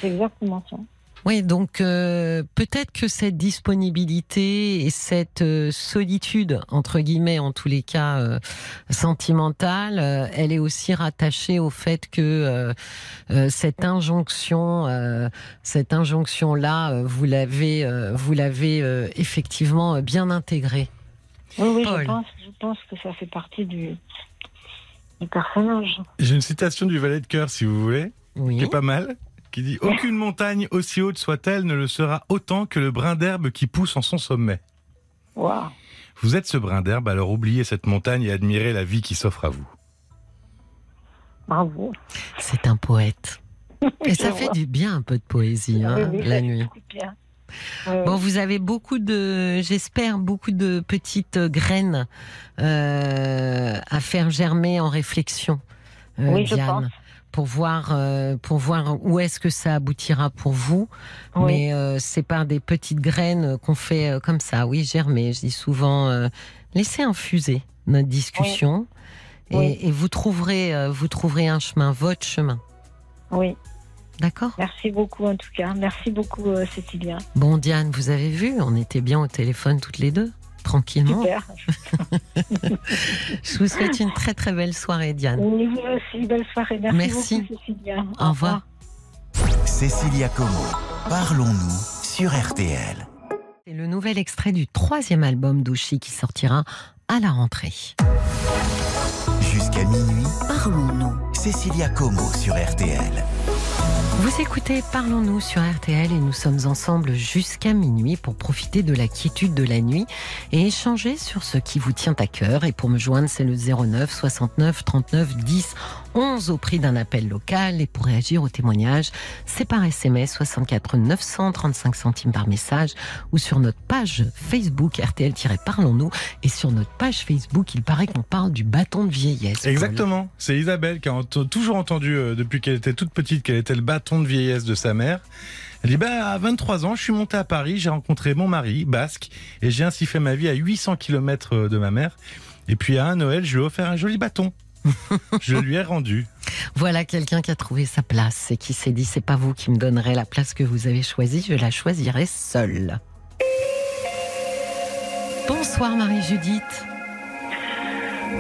C'est exactement ça. Oui donc euh, peut-être que cette disponibilité et cette euh, solitude entre guillemets en tous les cas euh, sentimentale euh, elle est aussi rattachée au fait que euh, euh, cette injonction euh, cette injonction là vous l'avez euh, vous l'avez euh, effectivement euh, bien intégrée Oui, oui, Paul. je pense, je pense que ça fait partie du, du personnage. J'ai une citation du valet de cœur, si vous voulez, oui qui est pas mal, qui dit Aucune montagne, aussi haute soit-elle, ne le sera autant que le brin d'herbe qui pousse en son sommet. Waouh. Vous êtes ce brin d'herbe, alors oubliez cette montagne et admirez la vie qui s'offre à vous. Bravo. c'est un poète et ça fait du bien un peu de poésie hein, Oui, oui, ça la fait nuit beaucoup de bien. Bon, vous avez beaucoup de, j'espère, beaucoup de petites graines euh, à faire germer en réflexion, euh, Oui, je pense. Pour voir, euh, pour voir où est-ce que ça aboutira pour vous. Oui. Mais euh, c'est par des petites graines qu'on fait euh, comme ça, oui, germer. Je dis souvent, laissez infuser notre discussion. Et, Oui. et vous trouverez, vous trouverez un chemin, votre chemin. Oui. D'accord? Merci beaucoup, en tout cas. Merci beaucoup, Cécilia. Bon, Diane, vous avez vu, on était bien au téléphone toutes les deux, tranquillement. Super. Je vous souhaite une très très belle soirée, Diane. Oui, vous aussi. Belle soirée. Merci, Merci. beaucoup, Cécilia. Au revoir. Cécilia Como, parlons-nous sur RTL. C'est le nouvel extrait du troisième album d'Oshi qui sortira à la rentrée. Jusqu'à minuit, Parlons-nous. Cécilia Como sur RTL. Vous écoutez Parlons-nous sur RTL et nous sommes ensemble jusqu'à minuit pour profiter de la quiétude de la nuit et échanger sur ce qui vous tient à cœur. Et pour me joindre, c'est le 09 69 39 10 11 au prix d'un appel local. Et pour réagir au témoignage, c'est par SMS 64 935 centimes par message ou sur notre page Facebook RTL-Parlons-nous. Et sur notre page Facebook, il paraît qu'on parle du bâton de vieillesse. Exactement. C'est Isabelle qui a toujours entendu, euh, depuis qu'elle était toute petite, qu'elle était le bâton de vieillesse de sa mère. Elle dit, bah, à 23 ans, je suis montée à Paris, j'ai rencontré mon mari, basque, et j'ai ainsi fait ma vie à 800 km de ma mère. Et puis à un Noël, je lui ai offert un joli bâton. je lui ai rendu. Voilà quelqu'un qui a trouvé sa place et qui s'est dit c'est pas vous qui me donnerez la place que vous avez choisie, je la choisirai seule. Bonsoir Marie-Judith,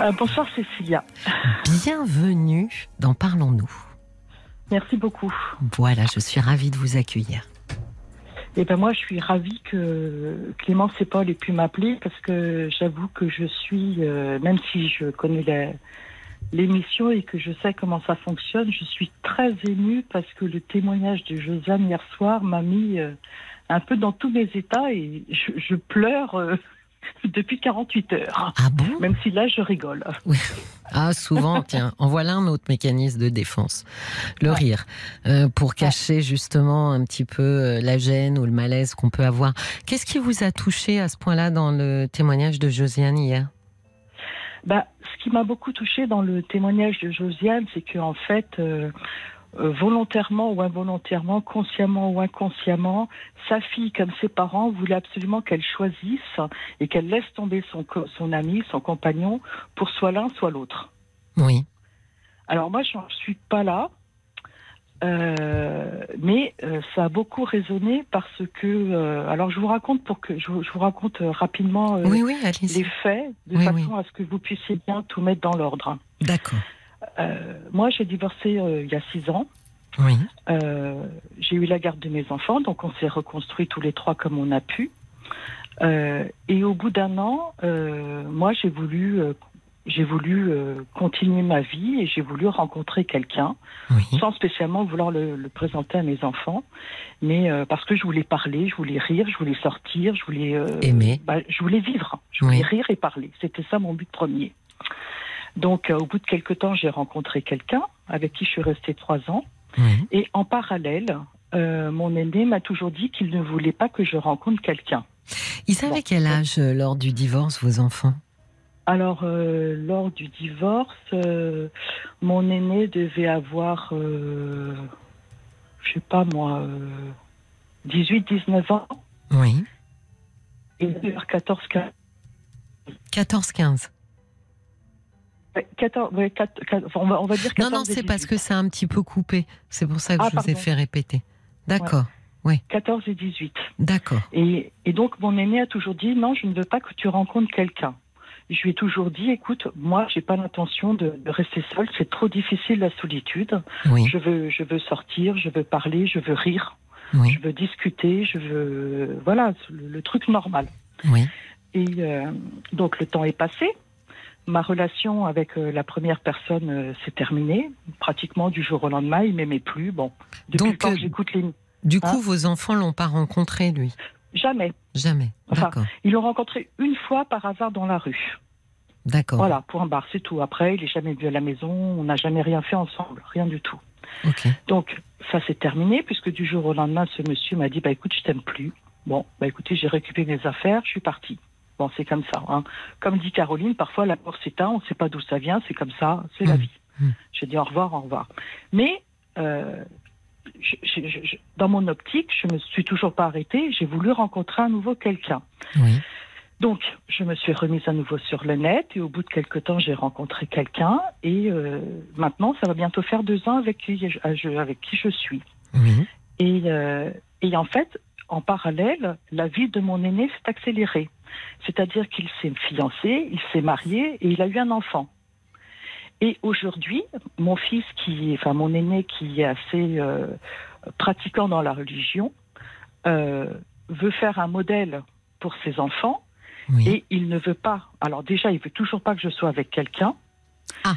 Euh, bonsoir Cécilia. bienvenue dans Parlons-nous. Merci beaucoup. Voilà, je suis ravie de vous accueillir. Et ben moi, je suis ravie que Clémence et Paul aient pu m'appeler parce que j'avoue que je suis, euh, même si je connais la, l'émission et que je sais comment ça fonctionne, je suis très émue parce que le témoignage de Josiane hier soir m'a mis euh, un peu dans tous mes états et je, je pleure euh, depuis 48 heures. Ah bon? Même si là, je rigole. Ah, souvent, tiens, en voilà un autre mécanisme de défense, le Ouais. rire, euh, pour cacher justement un petit peu la gêne ou le malaise qu'on peut avoir. Qu'est-ce qui vous a touché à ce point-là dans le témoignage de Josiane hier? Bah, ce qui m'a beaucoup touché dans le témoignage de Josiane, c'est qu'en fait, euh, euh, volontairement ou involontairement, consciemment ou inconsciemment, sa fille comme ses parents voulaient absolument qu'elle choisisse et qu'elle laisse tomber son, son ami, son compagnon, pour soit l'un, soit l'autre. Oui. Alors moi, je n'en suis pas là. Euh, mais euh, ça a beaucoup résonné parce que euh, alors je vous raconte pour que je, vous- je vous raconte rapidement Oui, oui, les faits de Oui, façon à ce que vous puissiez bien tout mettre dans l'ordre. D'accord. Moi, j'ai divorcé il y a six ans. Oui. J'ai eu la garde de mes enfants, donc on s'est reconstruit tous les trois comme on a pu. Et au bout d'un an, moi, j'ai voulu, j'ai voulu euh, continuer ma vie et j'ai voulu rencontrer quelqu'un, Oui. sans spécialement vouloir le, le présenter à mes enfants, mais euh, parce que je voulais parler, je voulais rire, je voulais sortir, je voulais euh, Aimer. bah, je voulais vivre, je voulais Oui. rire et parler. C'était ça mon but premier. Donc, au bout de quelques temps, j'ai rencontré quelqu'un avec qui je suis restée trois ans. Oui. Et en parallèle, mon aîné m'a toujours dit qu'il ne voulait pas que je rencontre quelqu'un. Ils avaient Bon. quel âge lors du divorce, vos enfants? Alors, euh, lors du divorce, euh, mon aîné devait avoir, euh, je sais pas moi, euh, 18-19 ans. Oui. Et il devait avoir 14-15. 14-15. Ouais, 14, ouais, 4, 4, enfin, on, va, on va dire 14 Non, non, c'est parce 18. que c'est un petit peu coupé. C'est pour ça que Ah, je vous ai pardon. fait répéter. D'accord. 14 et 18. D'accord. Et, et donc, mon aîné a toujours dit non, je ne veux pas que tu rencontres quelqu'un. Je lui ai toujours dit écoute, moi, j'ai pas l'intention de, de rester seule. C'est trop difficile la solitude. Oui. Je veux, je veux sortir, je veux parler, je veux rire, Oui. je veux discuter, je veux, voilà, le, le truc normal. Oui. Et euh, donc, le temps est passé. Ma relation avec euh, la première personne euh, s'est terminée. Pratiquement du jour au lendemain, il m'aimait plus. Bon, depuis Donc, le temps que j'écoute les Du Hein coup, vos enfants l'ont pas rencontré, lui? Jamais. Jamais. Enfin, D'accord. Ils l'ont rencontré une fois par hasard dans la rue. D'accord. Voilà, point barre, c'est tout. Après, il est jamais venu à la maison, on n'a jamais rien fait ensemble, rien du tout. Ok. Donc, ça s'est terminé, puisque du jour au lendemain, ce monsieur m'a dit, bah écoute, je t'aime plus. Bon, bah écoutez, j'ai récupéré mes affaires, je suis partie. Bon, c'est comme ça. Hein. Comme dit Caroline, parfois la mort s'éteint, on ne sait pas d'où ça vient, c'est comme ça, c'est la Mm. vie. Mm. J'ai dit au revoir, au revoir. Mais euh, je- je- je- je- dans mon optique, je me suis toujours pas arrêtée, j'ai voulu rencontrer à nouveau quelqu'un. Oui. Donc, je me suis remise à nouveau sur le net et au bout de quelques temps, j'ai rencontré quelqu'un et euh, maintenant, ça va bientôt faire deux ans avec qui je, je- avec qui je suis. Oui. Et, euh, et en fait, en parallèle, la vie de mon aîné s'est accélérée. C'est-à-dire qu'il s'est fiancé, il s'est marié et il a eu un enfant. Et aujourd'hui, mon fils, qui, enfin mon aîné, qui est assez euh, pratiquant dans la religion, euh, veut faire un modèle pour ses enfants Oui. et il ne veut pas. Alors déjà, il veut toujours pas que je sois avec quelqu'un. Ah.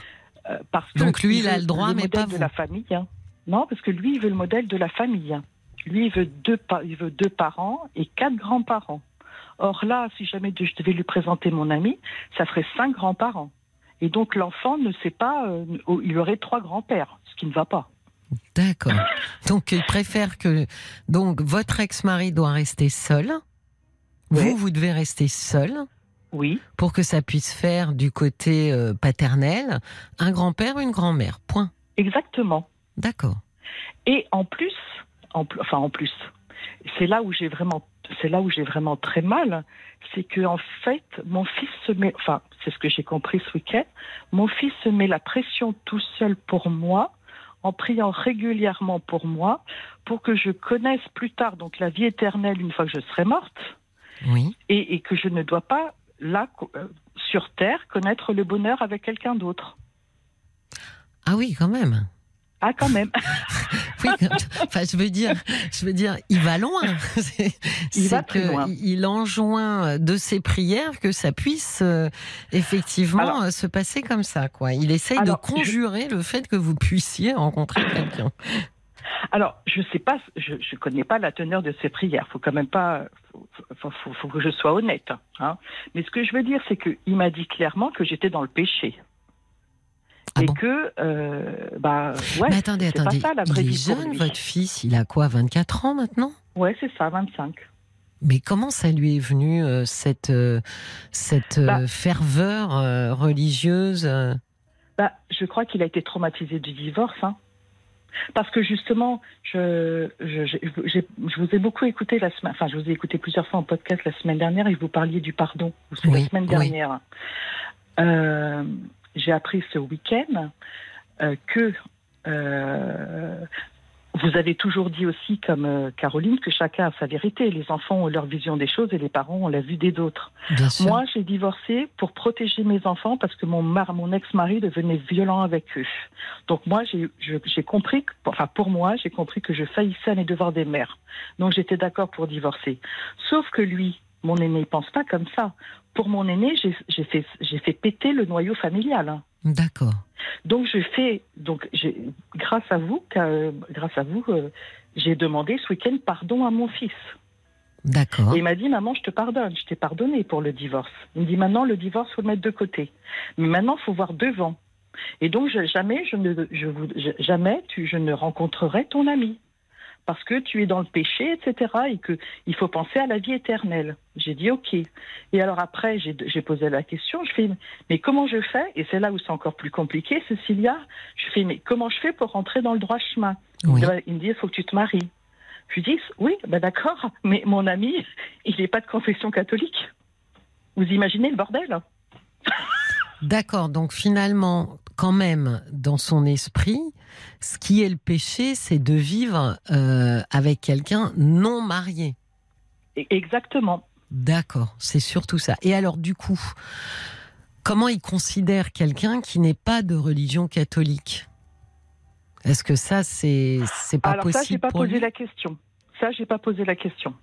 Euh, parce que Donc lui, il a le droit, mais modèle pas de vous. la famille. hein. Non, parce que lui, il veut le modèle de la famille. hein. Lui, il veut deux, il veut deux parents et quatre grands-parents. Or là, si jamais je devais lui présenter mon ami, ça ferait cinq grands-parents. Et donc l'enfant ne sait pas, euh, il aurait trois grands-pères, ce qui ne va pas. D'accord. Donc, il préfère que. Donc, votre ex-mari doit rester seul. Vous, vous devez rester seul Oui, pour que ça puisse faire du côté euh, paternel un grand-père, une grand-mère. Point. exactement. D'accord. Et en plus, en, pl- enfin en plus, c'est là où j'ai vraiment, c'est là où j'ai vraiment très mal, c'est que en fait, mon fils se met, enfin c'est ce que j'ai compris ce week-end, mon fils se met la pression tout seul pour moi, en priant régulièrement pour moi, pour que je connaisse plus tard donc la vie éternelle une fois que je serai morte, Oui. et, et que je ne dois pas là euh, sur terre connaître le bonheur avec quelqu'un d'autre. Ah oui, quand même. Ah quand même. Oui, enfin, je veux dire, je veux dire, il va loin. C'est- Il va c'est très que loin. Il enjoint de ses prières que ça puisse euh, effectivement Alors- euh, se passer comme ça, quoi. Il essaye Alors, de conjurer le fait que vous puissiez rencontrer quelqu'un. Alors, je sais pas, je, connais pas la teneur de ces prières. Faut quand même pas, faut, faut, faut- faut que je sois honnête. Hein. Mais ce que je veux dire, c'est qu'il m'a dit clairement que j'étais dans le péché. Ah et bon que, euh, bah, ouais. Mais attendez, c'est pas attendez, ça, la vraie il est jeune, votre fils. Il a quoi, 24 ans maintenant? Ouais, c'est ça, 25. Mais comment ça lui est venu euh, cette euh, cette euh, Bah. ferveur religieuse Bah, je crois qu'il a été traumatisé du divorce. Hein. Parce que justement, je, je, j'ai- je vous ai beaucoup écouté la semaine, enfin, je vous ai écouté plusieurs fois en podcast la semaine dernière et vous parliez du pardon. Ou Oui, la semaine oui. dernière. Euh, j'ai appris ce week-end euh, que euh, vous avez toujours dit aussi, comme euh, Caroline, que chacun a sa vérité. Les enfants ont leur vision des choses et les parents ont la vue des autres. Moi, j'ai divorcé pour protéger mes enfants parce que mon, mar- mon ex-mari devenait violent avec eux. Donc moi, j'ai compris, que, enfin pour moi, j'ai compris que je faillissais à mes devoirs des mères. Donc j'étais d'accord pour divorcer. Sauf que lui, mon aîné, il pense pas comme ça. Pour mon aîné, j'ai fait, fait péter le noyau familial. D'accord. Donc je fais, donc grâce à vous, grâce à vous, euh, j'ai demandé ce week-end pardon à mon fils. D'accord. Et il m'a dit, maman, je te pardonne, je t'ai pardonné pour le divorce. Il me dit, maintenant, le divorce, faut le mettre de côté. Mais maintenant, faut voir devant. Et donc, je- jamais, je ne, je, vous- je- jamais, tu, je ne rencontrerai ton ami. Parce que tu es dans le péché, etc. Et que il faut penser à la vie éternelle. J'ai dit, OK. Et alors après, j'ai posé la question, je fais, mais comment je fais? Et c'est là où c'est encore plus compliqué, Cécilia. Je fais, mais comment je fais pour rentrer dans le droit chemin? Oui. il me dit, il faut que tu te maries. Je lui dis, oui, ben d'accord, mais mon ami, il n'est pas de confession catholique. Vous imaginez le bordel? D'accord, donc finalement, quand même, dans son esprit, ce qui est le péché, c'est de vivre euh, avec quelqu'un non marié. Exactement. D'accord, c'est surtout ça. Et alors, du coup, comment il considère quelqu'un qui n'est pas de religion catholique? Est-ce que ça, c'est c'est pas Alors possible ça, j'ai pas pour posé lui? la question. Ça, j'ai pas posé la question.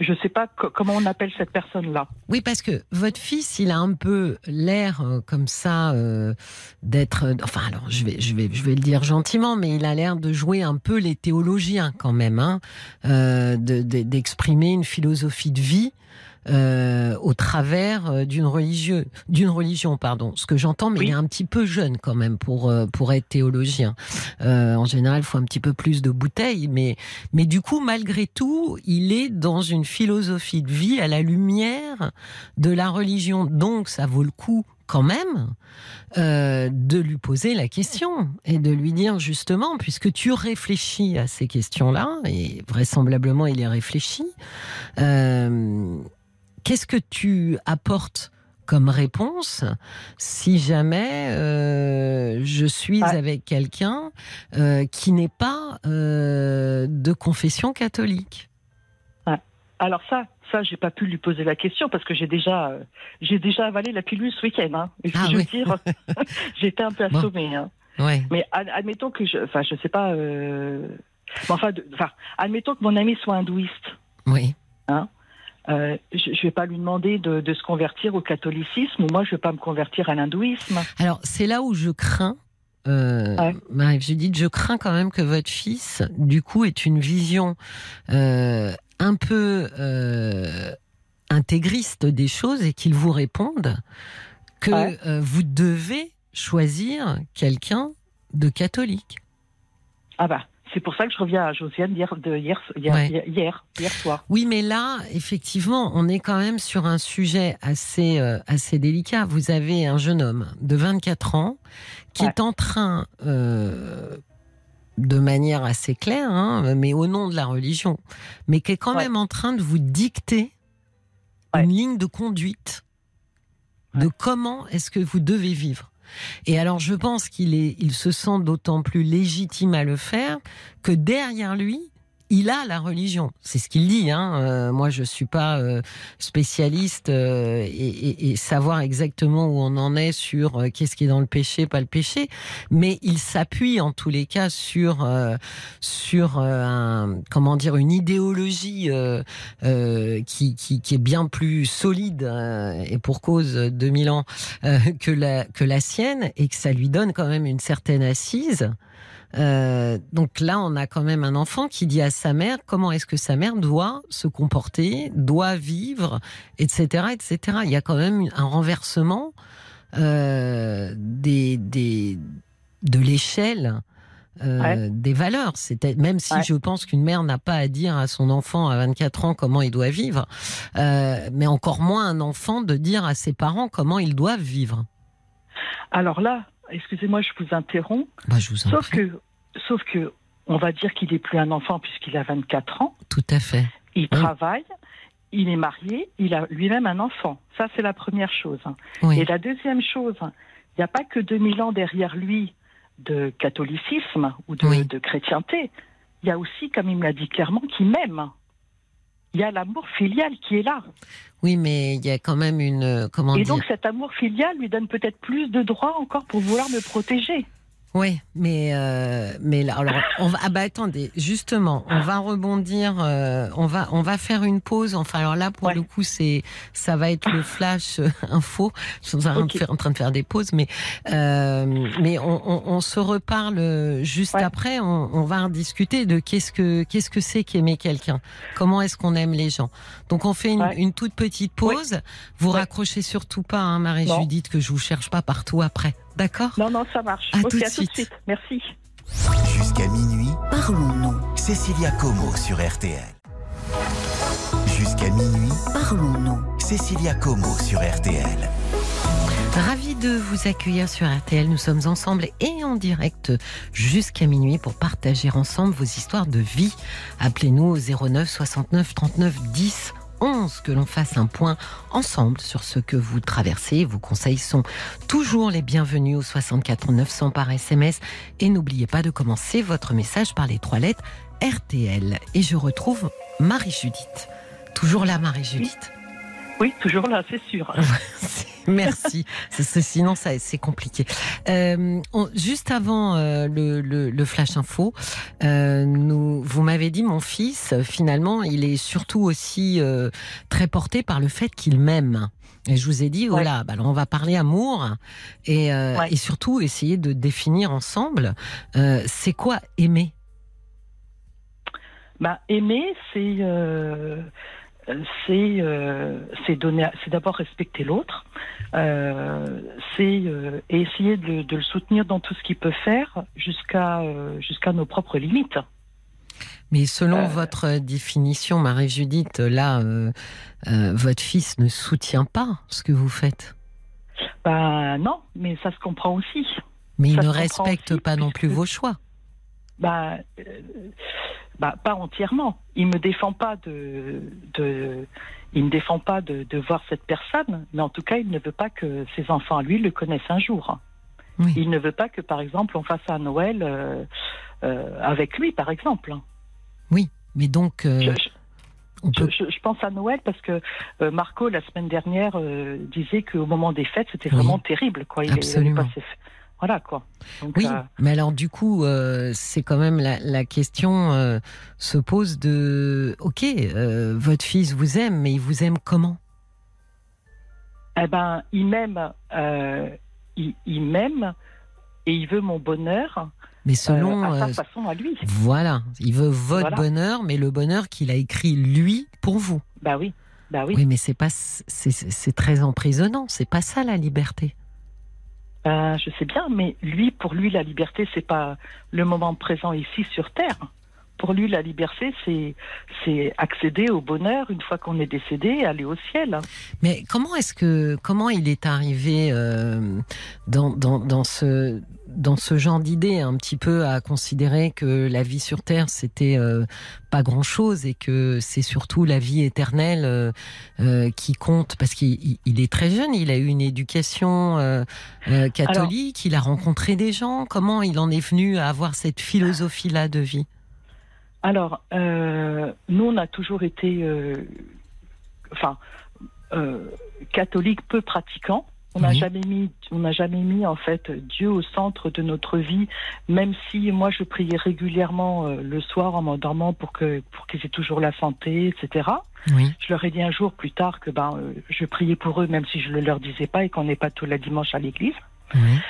Je sais pas co- comment on appelle cette personne-là. Oui, parce que votre fils, il a un peu l'air euh, comme ça euh, d'être. euh, Enfin, alors, je vais, je vais, je vais le dire gentiment, mais il a l'air de jouer un peu les théologiens quand même, hein, de- de- d'exprimer une philosophie de vie. Euh, au travers euh, d'une religieux, d'une religion, pardon. Ce que j'entends, mais Oui. il est un petit peu jeune quand même pour euh, pour être théologien. Euh, en général, il faut un petit peu plus de bouteilles, mais mais du coup, malgré tout, il est dans une philosophie de vie à la lumière de la religion. Donc, ça vaut le coup quand même euh, de lui poser la question et de lui dire justement, puisque tu réfléchis à ces questions-là, et vraisemblablement il y réfléchit, euh, qu'est-ce que tu apportes comme réponse si jamais euh, je suis avec quelqu'un euh, qui n'est pas euh, de confession catholique? Alors ça, ça, j'ai pas pu lui poser la question parce que j'ai déjà, j'ai déjà avalé la pilule ce week-end. Hein. Et Ah je veux oui. dire, j'étais un peu Bon. assommée. Hein. Ouais. Mais ad- admettons que je, enfin, je sais pas, mais enfin, de- enfin, admettons que mon ami soit hindouiste. Oui. Euh, je ne vais pas lui demander de, de se convertir au catholicisme ou moi je ne vais pas me convertir à l'hindouisme. Alors, c'est là où je crains. Euh, Ouais. Marie-Judith, je crains quand même que votre fils, du coup, ait une vision euh, un peu euh, intégriste des choses et qu'il vous réponde que Ouais. euh, vous devez choisir quelqu'un de catholique. Ah bah, c'est pour ça que je reviens à Josiane hier, de hier, hier, Ouais. hier, soir. Oui, mais là, effectivement, on est quand même sur un sujet assez, euh, assez délicat. Vous avez un jeune homme de 24 ans qui Ouais. est en train, euh, de manière assez claire, hein, mais au nom de la religion, mais qui est quand Ouais. même en train de vous dicter une ligne de conduite de comment est-ce que vous devez vivre. Et alors, je pense qu'il il se sent d'autant plus légitime à le faire que derrière lui, il a la religion. C'est ce qu'il dit. Hein. Euh, moi, je suis pas euh, spécialiste euh, et, et, savoir exactement où on en est sur qu'est-ce qui est dans le péché, pas le péché. Mais il s'appuie en tous les cas sur sur un, comment dire une idéologie qui, qui, qui, est bien plus solide et pour cause 2000 ans que la que la sienne et que ça lui donne quand même une certaine assise. Euh, donc là, on a quand même un enfant qui dit à sa mère comment est-ce que sa mère doit se comporter, doit vivre, etc., etc. Il y a quand même un renversement euh, des, des, de l'échelle. Euh, des valeurs. C'était même si je pense qu'une mère n'a pas à dire à son enfant à 24 ans comment il doit vivre, mais encore moins un enfant de dire à ses parents comment ils doivent vivre. Alors là, excusez-moi, je vous interromps. Bah, je vous sauf que, sauf que, on va dire qu'il n'est plus un enfant puisqu'il a 24 ans. Tout à fait. Il travaille, il est marié, il a lui-même un enfant. Ça, c'est la première chose. Et la deuxième chose, il n'y a pas que 2000 ans derrière lui de catholicisme ou de, de chrétienté. Il y a aussi, comme il me l'a dit clairement, qu'il m'aime il y a l'amour filial qui est là. Oui, mais il y a quand même une. Euh, comment Et donc cet amour filial lui donne peut-être plus de droits encore pour vouloir me protéger. Oui, mais euh, mais là, alors on va ah bah attendez, justement, on va rebondir, euh, on va on va faire une pause. Enfin alors là pour le coup c'est ça va être le flash euh, info. Je suis en, train de faire des pauses, mais euh, mais on, on, on, se reparle juste après. On, on, va en discuter de qu'est-ce que qu'est-ce que c'est qu'aimer quelqu'un. Comment est-ce qu'on aime les gens. Donc on fait une, une toute petite pause. Vous raccrochez surtout pas, hein, Marie-Judith, que je vous cherche pas partout après. D'accord Non, non, ça marche. À, tout, de suite. Merci. Jusqu'à minuit, parlons-nous. Cécilia Como sur RTL. Jusqu'à minuit, parlons-nous. Cécilia Como sur RTL. Ravi de vous accueillir sur RTL. Nous sommes ensemble et en direct jusqu'à minuit pour partager ensemble vos histoires de vie. Appelez-nous au 09 69 39 10 11 que l'on fasse un point ensemble sur ce que vous traversez. Vos conseils sont toujours les bienvenus au 64 900 par SMS. Et n'oubliez pas de commencer votre message par les trois lettres RTL. Et je retrouve Marie-Judith. Toujours là, Marie-Judith. Toujours là, c'est sûr. Merci. Sinon, ça, c'est compliqué. Euh, juste avant euh, le, flash info, euh, nous, vous m'avez dit, mon fils, finalement, il est surtout aussi très porté par le fait qu'il m'aime. Et je vous ai dit, voilà, bah, on va parler amour et, et surtout essayer de définir ensemble, c'est quoi aimer? Bah, Aimer, c'est c'est euh, c'est donner, c'est d'abord respecter l'autre, euh, c'est euh, essayer de, de, le soutenir dans tout ce qu'il peut faire jusqu'à euh, jusqu'à nos propres limites. Mais selon votre définition, Marie-Judith, là, votre fils ne soutient pas ce que vous faites. Ben non, mais ça se comprend aussi. Mais il ne respecte pas non plus vos choix. Bah, bah, pas entièrement. Il me défend pas de, de il me défend pas de, de, voir cette personne, mais en tout cas, il ne veut pas que ses enfants lui le connaissent un jour. Il ne veut pas que, par exemple, on fasse un Noël euh, euh, avec lui, par exemple. Oui, mais donc. Euh, je, je, pense à Noël parce que Marco la semaine dernière disait qu'au moment des fêtes c'était vraiment terrible quoi. Il Absolument. Est, voilà quoi. oui, euh, mais alors du coup, euh, c'est quand même la, question euh, se pose de, ok, votre fils vous aime, mais il vous aime comment? Eh ben, il m'aime, il, m'aime et il veut mon bonheur. Mais selon à sa façon à lui. Voilà, il veut votre bonheur, mais le bonheur qu'il a écrit lui pour vous. Bah oui, bah oui. Oui, mais c'est pas, c'est très emprisonnant. C'est pas ça la liberté. Ben, je sais bien, mais lui, pour lui, la liberté, c'est pas le moment présent ici sur Terre. Pour lui, la liberté, c'est c'est accéder au bonheur une fois qu'on est décédé, aller au ciel. Mais comment est-ce que comment il est arrivé euh, dans, dans, dans ce dans ce genre d'idée un petit peu à considérer que la vie sur Terre c'était euh, pas grand chose et que c'est surtout la vie éternelle euh, euh, qui compte? Parce qu'il est très jeune, il a eu une éducation catholique, il a rencontré des gens. Comment il en est venu à avoir cette philosophie-là de vie? Alors, euh, nous, on a toujours été, euh, enfin, euh, catholique peu pratiquant. On n'a jamais mis, on n'a jamais mis en fait Dieu au centre de notre vie, même si moi je priais régulièrement le soir en m'endormant pour que pour qu'ils aient toujours la santé, etc. Oui. Je leur ai dit un jour plus tard que ben je priais pour eux, même si je ne le leur disais pas et qu'on n'est pas tous les dimanches à l'église. Oui.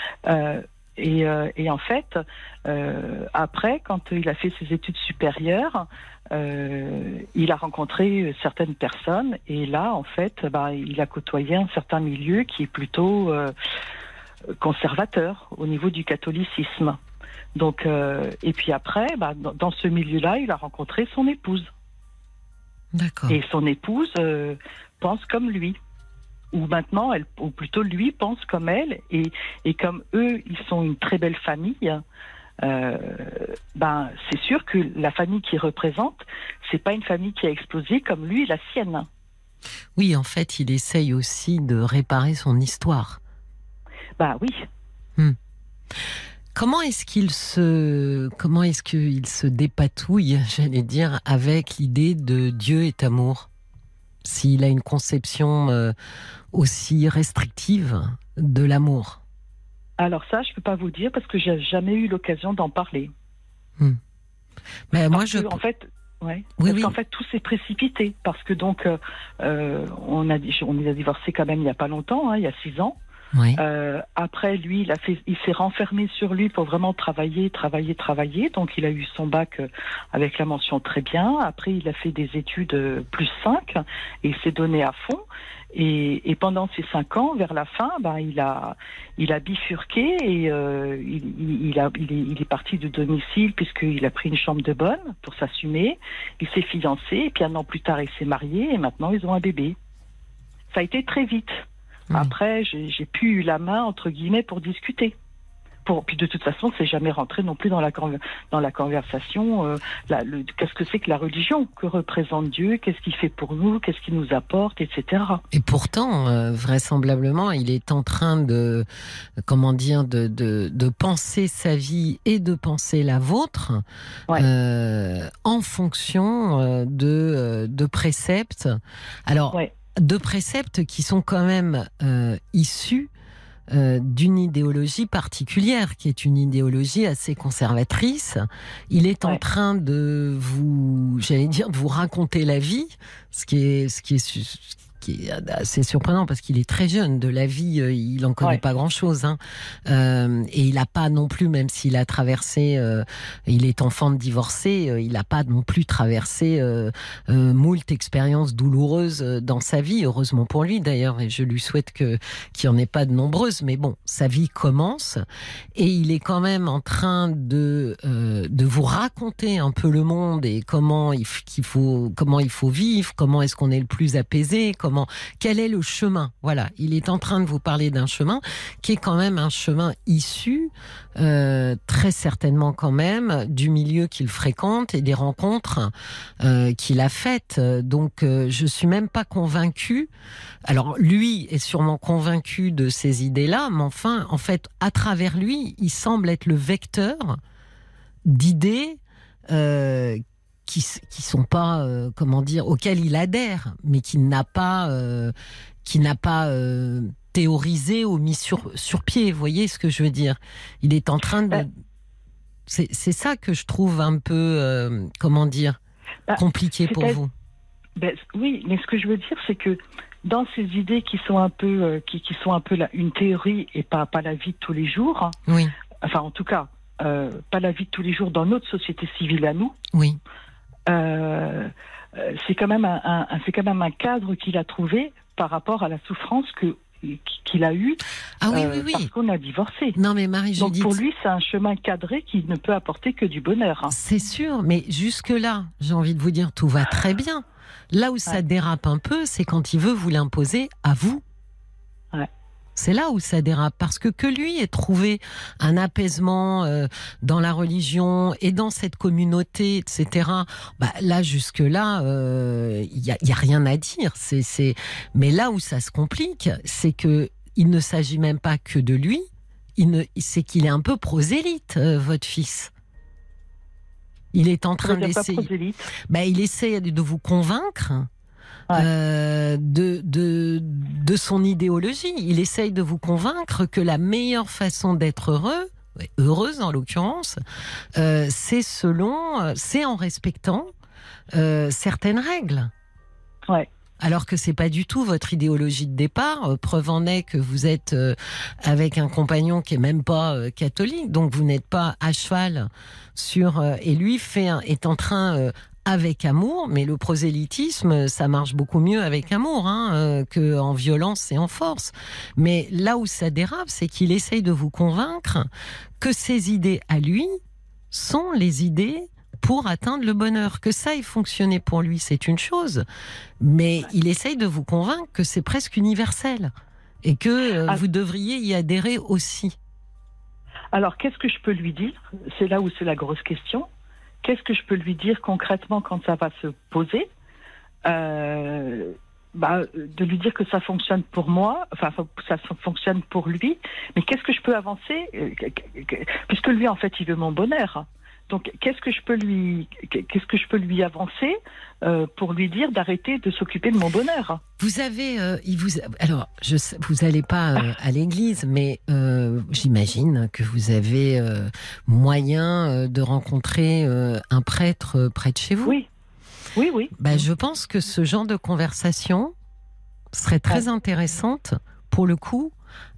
Et, euh, et, en fait, euh, après, quand il a fait ses études supérieures, euh, il a rencontré certaines personnes et là, en fait, bah, il a côtoyé un certain milieu qui est plutôt euh, conservateur au niveau du catholicisme. Donc, euh, et puis après, bah, dans, ce milieu-là, il a rencontré son épouse. D'accord. Et son épouse euh, pense comme lui ou maintenant, elle, ou plutôt lui pense comme elle, et, et comme eux, ils sont une très belle famille. Euh, ben, c'est sûr que la famille qu'il représente, c'est pas une famille qui a explosé comme lui la sienne. Oui, en fait, il essaye aussi de réparer son histoire. Bah oui. Hmm. Comment est-ce qu'il se comment est-ce qu'il se dépatouille, j'allais dire, avec l'idée de Dieu est amour? S'il a une conception euh, aussi restrictive de l'amour Alors ça, je peux pas vous dire parce que j'ai jamais eu l'occasion d'en parler. Hmm. Mais parce moi, je. En fait, ouais. Oui, parce oui. qu'en fait, tout s'est précipité parce que donc, euh, on a on a divorcé quand même il y a pas longtemps, hein, il y a six ans. Euh, après, lui, il s'est renfermé sur lui pour vraiment travailler, travailler, travailler. Donc, il a eu son bac euh, avec la mention très bien. Après, il a fait des études euh, plus 5 et il s'est donné à fond. Et, pendant ces cinq ans, vers la fin, ben, il a, il a bifurqué et il, a, il, est, il est parti du domicile puisqu'il a pris une chambre de bonne pour s'assumer. Il s'est fiancé et puis un an plus tard, il s'est marié et maintenant ils ont un bébé. Ça a été très vite. Mmh. Après, j'ai plus eu la main entre guillemets pour discuter. Pour, puis de toute façon, c'est jamais rentré non plus dans la, dans la conversation. Euh, qu'est-ce que c'est que la religion? Que représente Dieu? Qu'est-ce qu'il fait pour nous? Qu'est-ce qu'il nous apporte? Etc. Et pourtant, euh, vraisemblablement, il est en train de, comment dire, de, de, de penser sa vie et de penser la vôtre ouais. euh, en fonction de, de préceptes. Alors, ouais. De préceptes qui sont quand même euh, issus euh, d'une idéologie particulière, qui est une idéologie assez conservatrice. Il est en Ouais. train de vous, j'allais dire, de vous raconter la vie, ce qui est, ce qui est, qui est assez surprenant parce qu'il est très jeune. De la vie, euh, il en connaît Ouais. pas grand-chose, hein. Euh, et il n'a pas non plus, même s'il a traversé, euh, il est enfant de divorcé, euh, il n'a pas non plus traversé moult expériences douloureuses dans sa vie, heureusement pour lui d'ailleurs, et je lui souhaite que qu'il n'y en ait pas de nombreuses, mais bon, sa vie commence, et il est quand même en train de, euh, de vous raconter un peu le monde et comment il, qu'il faut, comment il faut vivre, comment est-ce qu'on est le plus apaisé, comment, quel est le chemin? Voilà, il est en train de vous parler d'un chemin qui est quand même un chemin issu, euh, très certainement quand même, du milieu qu'il fréquente et des rencontres euh, qu'il a faites. Donc, euh, je suis même pas convaincue. Alors, lui est sûrement convaincu de ces idées-là, mais enfin, en fait, à travers lui, il semble être le vecteur d'idées qui qui sont pas euh, comment dire auxquelles il adhère, mais qui n'a pas euh, qui n'a pas euh, théorisé ou mis sur sur pied. Vous voyez ce que je veux dire? Il est en train de c'est c'est ça que je trouve un peu comment dire Bah, compliqué pour vous. Ben, oui, mais ce que je veux dire, c'est que dans ces idées qui sont un peu, euh, qui, qui sont un peu la, une théorie et pas, pas la vie de tous les jours, Oui, enfin en tout cas, euh, pas la vie de tous les jours dans notre société civile à nous, oui, c'est quand même un, un- un- c'est quand même un cadre qu'il a trouvé par rapport à la souffrance que qu'il a eue ah oui euh, oui parce oui. qu'on a divorcé. Non mais Marie Donc pour lui, c'est un chemin cadré qui ne peut apporter que du bonheur. hein. C'est sûr, mais jusque-là, j'ai envie de vous dire, tout va très bien. Là où ça dérape un peu, c'est quand il veut vous l'imposer à vous. Ouais. C'est là où ça dérape, parce que que lui ait trouvé un apaisement euh, dans la religion et dans cette communauté, etc. Bah, là jusque-là, euh, il y, a, il y a rien à dire. C'est, c'est... Mais là où ça se complique, c'est que il ne s'agit même pas que de lui. Il ne, c'est qu'il est un peu prosélyte, euh, votre fils. Il est en train d'essayer. Bah, il essaie de vous convaincre. Euh, de, de, de son idéologie. Il essaye de vous convaincre que la meilleure façon d'être heureux, heureuse en l'occurrence, euh, c'est selon, c'est en respectant euh, certaines règles. Ouais alors que c'est pas du tout votre idéologie de départ. Euh, preuve en est que vous êtes euh, avec un compagnon qui est même pas euh, catholique, donc vous n'êtes pas à cheval sur. et lui fait est en train avec amour, mais le prosélytisme, ça marche beaucoup mieux avec amour hein, que en violence et en force. Mais là où ça dérape, c'est qu'il essaye de vous convaincre que ses idées à lui sont les idées pour atteindre le bonheur. Que ça ait fonctionné pour lui, c'est une chose, mais il essaye de vous convaincre que c'est presque universel et que euh, ah. vous devriez y adhérer aussi. Alors, qu'est-ce que je peux lui dire? C'est là où c'est la grosse question. Qu'est-ce que je peux lui dire concrètement quand ça va se poser euh, bah, de lui dire que ça fonctionne pour moi, enfin ça fonctionne pour lui, mais qu'est-ce que je peux avancer? Euh, Puisque lui, en fait, il veut mon bonheur. Donc, qu'est-ce que je peux lui, qu'est-ce que je peux lui avancer euh, pour lui dire d'arrêter de s'occuper de mon bonheur? Vous avez, euh, il vous, alors, je, vous n'allez pas euh, à l'église, mais j'imagine que vous avez moyen de rencontrer un prêtre près de chez vous. Oui, oui, oui. Bah, je pense que ce genre de conversation serait très intéressante pour le coup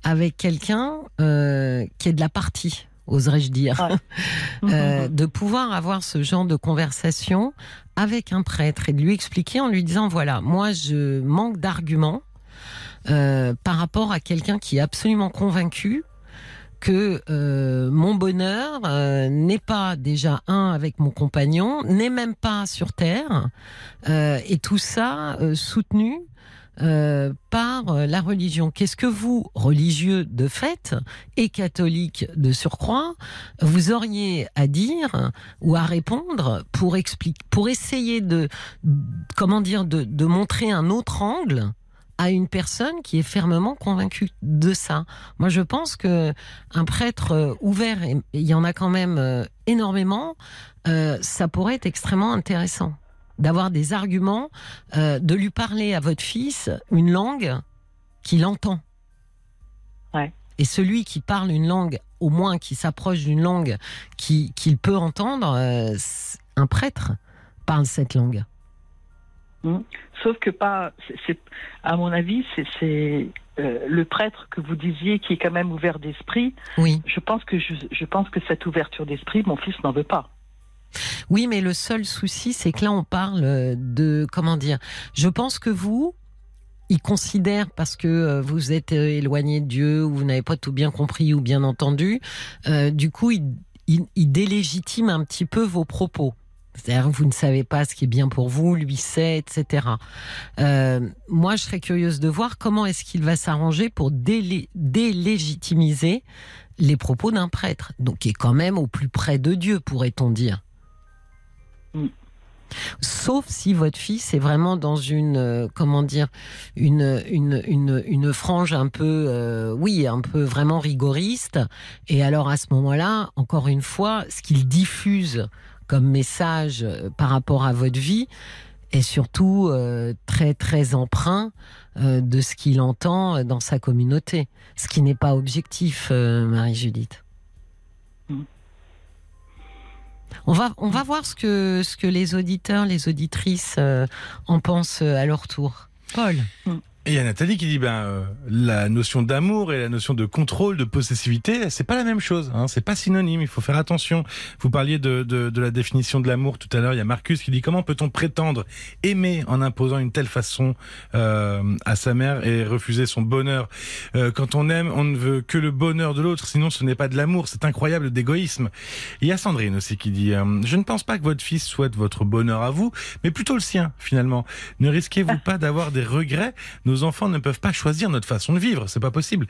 avec quelqu'un qui est de la partie oserais-je dire, euh, de pouvoir avoir ce genre de conversation avec un prêtre et de lui expliquer en lui disant voilà, moi je manque d'arguments euh, par rapport à quelqu'un qui est absolument convaincu que euh, mon bonheur n'est pas déjà un avec mon compagnon, n'est même pas sur terre, et tout ça soutenu euh, par euh, la religion. Qu'est-ce que vous, religieux de fait et catholiques de surcroît, vous auriez à dire ou à répondre pour expliquer, pour essayer de, comment dire, de, de montrer un autre angle à une personne qui est fermement convaincue de ça? Moi, je pense que un prêtre euh, ouvert, et il y en a quand même énormément, ça pourrait être extrêmement intéressant d'avoir des arguments, euh, de lui parler à votre fils une langue qu'il entend. Et celui qui parle une langue, au moins qui s'approche d'une langue qu'il peut entendre, euh, un prêtre parle cette langue. Mmh. Sauf que pas, c'est, à mon avis, c'est euh, le prêtre que vous disiez qui est quand même ouvert d'esprit. Oui. Je pense que je pense que cette ouverture d'esprit, mon fils n'en veut pas. Oui, mais le seul souci, c'est que là, on parle de, comment dire, je pense que vous, il considère parce que euh, vous êtes euh, éloigné de Dieu ou vous n'avez pas tout bien compris ou bien entendu, euh, du coup, il, délégitime un petit peu vos propos. C'est-à-dire vous ne savez pas ce qui est bien pour vous, lui sait, etc. moi, je serais curieuse de voir comment est-ce qu'il va s'arranger pour délégitimiser les propos d'un prêtre, donc qui est quand même au plus près de Dieu, pourrait-on dire. Sauf si votre fils est vraiment dans une, euh, comment dire, une, une, une, frange un peu, euh, oui, un peu vraiment rigoriste. Et alors à ce moment-là, encore une fois, ce qu'il diffuse comme message euh, par rapport à votre vie est surtout très très emprunt de ce qu'il entend dans sa communauté, ce qui n'est pas objectif, Marie-Judith. Mm. On va, on va voir ce que, ce que les auditeurs, les auditrices euh, en pensent euh, à leur tour. Paul. Mm. Et il y a Nathalie qui dit ben euh, la notion d'amour et la notion de contrôle, de possessivité, c'est pas la même chose. Hein, c'est pas synonyme. Il faut faire attention. Vous parliez de, de, de la définition de l'amour tout à l'heure. Il y a Marcus qui dit comment peut-on prétendre aimer en imposant une telle façon euh, à sa mère et refuser son bonheur? Euh, quand on aime, on ne veut que le bonheur de l'autre. Sinon, ce n'est pas de l'amour. C'est incroyable d'égoïsme. Il y a Sandrine aussi qui dit euh, je ne pense pas que votre fils souhaite votre bonheur à vous, mais plutôt le sien finalement. Ne risquez-vous pas d'avoir des regrets? Nos enfants ne peuvent pas choisir notre façon de vivre, c'est pas possible.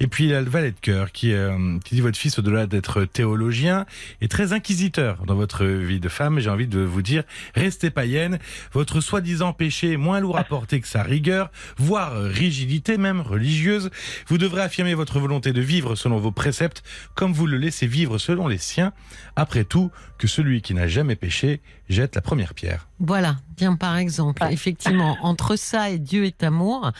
Et puis il y a le valet de cœur qui, euh, qui dit votre fils, au-delà d'être théologien, est très inquisiteur dans votre vie de femme. J'ai envie de vous dire, restez païenne. Votre soi-disant péché est moins lourd à porter que sa rigueur, voire rigidité même religieuse. Vous devrez affirmer votre volonté de vivre selon vos préceptes, comme vous le laissez vivre selon les siens. Après tout, que celui qui n'a jamais péché jette la première pierre. Voilà, tiens par exemple, effectivement, entre ça et Dieu est amour,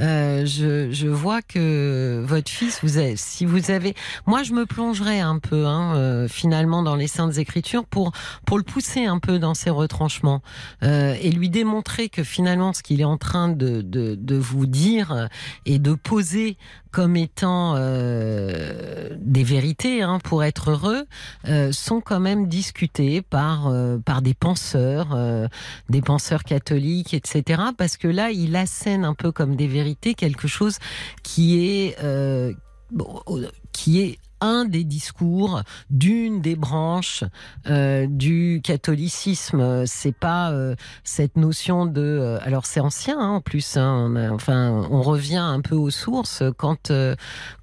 euh, je, je, vois que votre fils, vous avez, si vous avez, moi je me plongerai un peu hein, euh, finalement dans les saintes écritures pour pour le pousser un peu dans ses retranchements euh, et lui démontrer que finalement ce qu'il est en train de, de, de vous dire et de poser comme étant euh, des vérités hein, pour être heureux euh, sont quand même discutées par euh, des penseurs, des penseurs catholiques, etc. Parce que là, il assène un peu comme des vérités quelque chose qui est un des discours d'une des branches euh, du catholicisme. C'est pas euh, cette notion de. Euh, alors c'est ancien hein, en plus. Hein, on enfin, on revient un peu aux sources quand,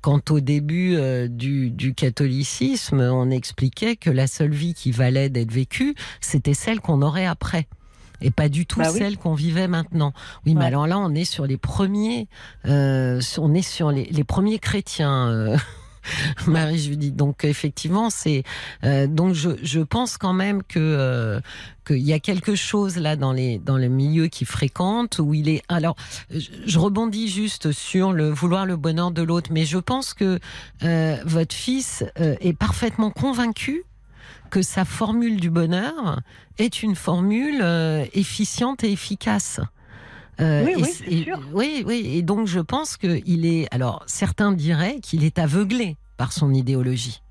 quand au début du, du catholicisme, on expliquait que la seule vie qui valait d'être vécue, c'était celle qu'on aurait après et pas du tout bah oui. celle qu'on vivait maintenant. Oui, mais alors là, on est sur les premiers, euh, on est sur les, les premiers chrétiens. euh, Marie-Judith. Donc effectivement, c'est euh, donc je, pense quand même que euh, qu'il y a quelque chose là dans les dans le milieu qui fréquente où il est. Alors je, rebondis juste sur le vouloir le bonheur de l'autre, mais je pense que euh, votre fils euh, est parfaitement convaincu que sa formule du bonheur est une formule efficiente et efficace. Euh, Oui, et oui, et- sûr. oui, oui, et donc je pense qu'il est. Alors certains diraient qu'il est aveuglé par son idéologie,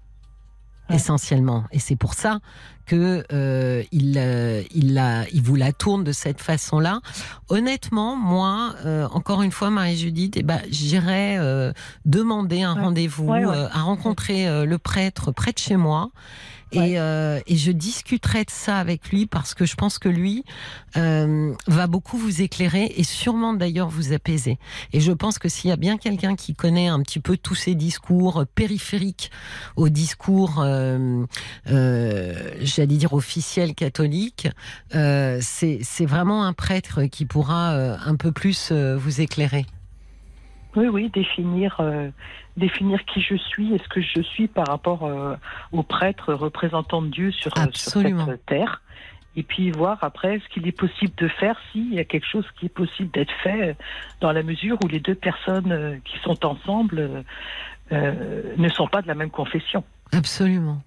Ouais. essentiellement, et c'est pour ça que euh, il euh, il la il vous la tourne de cette façon-là. Honnêtement, moi, euh, encore une fois, Marie-Judith, eh ben, j'irais demander un Ouais. rendez-vous, Ouais, ouais. à rencontrer le prêtre près de chez moi. Et, euh, et je discuterai de ça avec lui parce que je pense que lui euh, va beaucoup vous éclairer et sûrement d'ailleurs vous apaiser. Et je pense que s'il y a bien quelqu'un qui connaît un petit peu tous ces discours périphériques au discours, euh, j'allais dire officiel catholique, euh, c'est vraiment un prêtre qui pourra euh, un peu plus euh, vous éclairer. Oui, oui, définir, euh, définir qui je suis et ce que je suis par rapport euh, au prêtre représentant de Dieu sur, euh, sur cette terre. Et puis voir après ce qu'il est possible de faire s'il y a quelque chose qui est possible d'être fait dans la mesure où les deux personnes qui sont ensemble ne sont pas de la même confession. Absolument.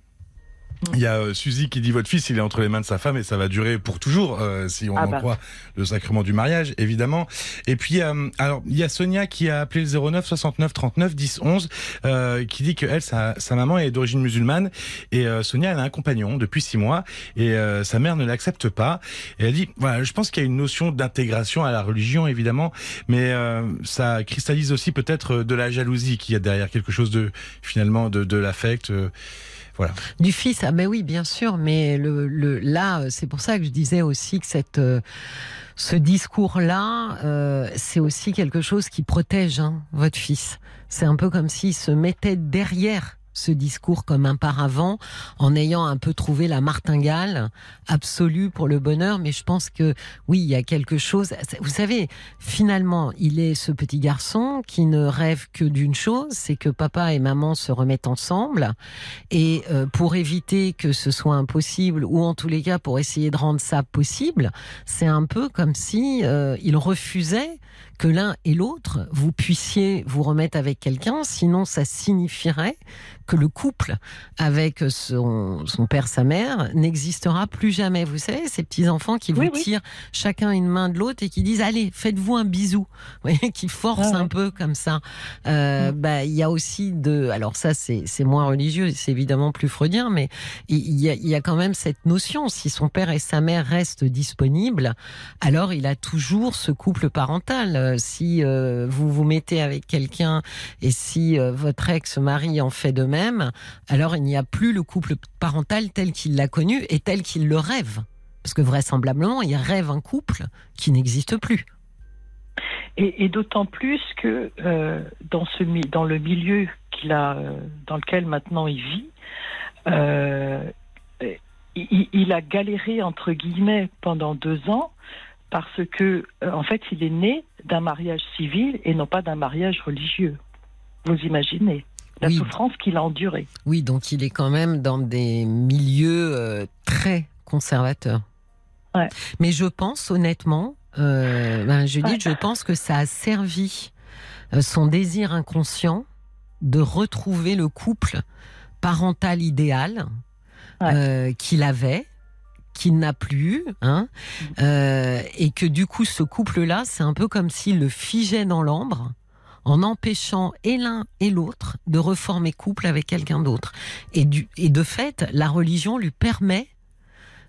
Il y a euh, Suzy qui dit votre fils il est entre les mains de sa femme et ça va durer pour toujours euh, si on Ah en bah. croit le sacrement du mariage évidemment. Et puis euh, alors il y a Sonia qui a appelé le 09 69 39 10 11 euh, qui dit que elle sa, sa maman est d'origine musulmane et euh, Sonia elle a un compagnon depuis six mois et euh, sa mère ne l'accepte pas et elle dit voilà je pense qu'il y a une notion d'intégration à la religion évidemment mais euh, ça cristallise aussi peut-être de la jalousie qu'il y a derrière quelque chose de finalement de, de l'affect euh, Du fils, ah ben oui, bien sûr, mais le, le là, c'est pour ça que je disais aussi que cette, euh, ce discours-là, euh, c'est aussi quelque chose qui protège hein, votre fils. C'est un peu comme s'il se mettait derrière ce discours comme un paravent, en ayant un peu trouvé la martingale absolue pour le bonheur. Mais je pense que oui, il y a quelque chose. Vous savez, finalement, il est ce petit garçon qui ne rêve que d'une chose, c'est que papa et maman se remettent ensemble. Et euh, pour éviter que ce soit impossible, ou en tous les cas pour essayer de rendre ça possible, c'est un peu comme si euh, il refusait que l'un et l'autre vous puissiez vous remettre avec quelqu'un, sinon ça signifierait que le couple avec son, son père, sa mère, n'existera plus jamais. Vous savez, ces petits enfants qui vous Oui, oui. tirent chacun une main de l'autre et qui disent allez, faites-vous un bisou, Vous voyez, qui forcent Ah ouais. un peu comme ça. Euh, Mm. bah, il y a aussi de, alors ça c'est c'est moins religieux, c'est évidemment plus freudien, mais il y a, il y a quand même cette notion. Si son père et sa mère restent disponibles, alors il a toujours ce couple parental. Euh, Si euh, vous vous mettez avec quelqu'un et si euh, votre ex-mari en fait de même, alors il n'y a plus le couple parental tel qu'il l'a connu et tel qu'il le rêve. Parce que vraisemblablement, il rêve un couple qui n'existe plus. Et, d'autant plus que euh, dans, ce, dans le milieu qu'il a, euh, dans lequel maintenant il vit, il, a galéré entre guillemets pendant deux ans parce que en fait il est né d'un mariage civil et non pas d'un mariage religieux. Vous imaginez la souffrance qu'il a endurée. Oui, donc il est quand même dans des milieux très conservateurs. Ouais. Mais je pense honnêtement euh, ben, Judith, je pense que ça a servi euh, son désir inconscient de retrouver le couple parental idéal euh, qu'il avait qu'il n'a plus, hein, euh, et que du coup ce couple-là, c'est un peu comme s'il le figeait dans l'ambre, en empêchant et l'un et l'autre de reformer couple avec quelqu'un d'autre. Et, du, et de fait, la religion lui permet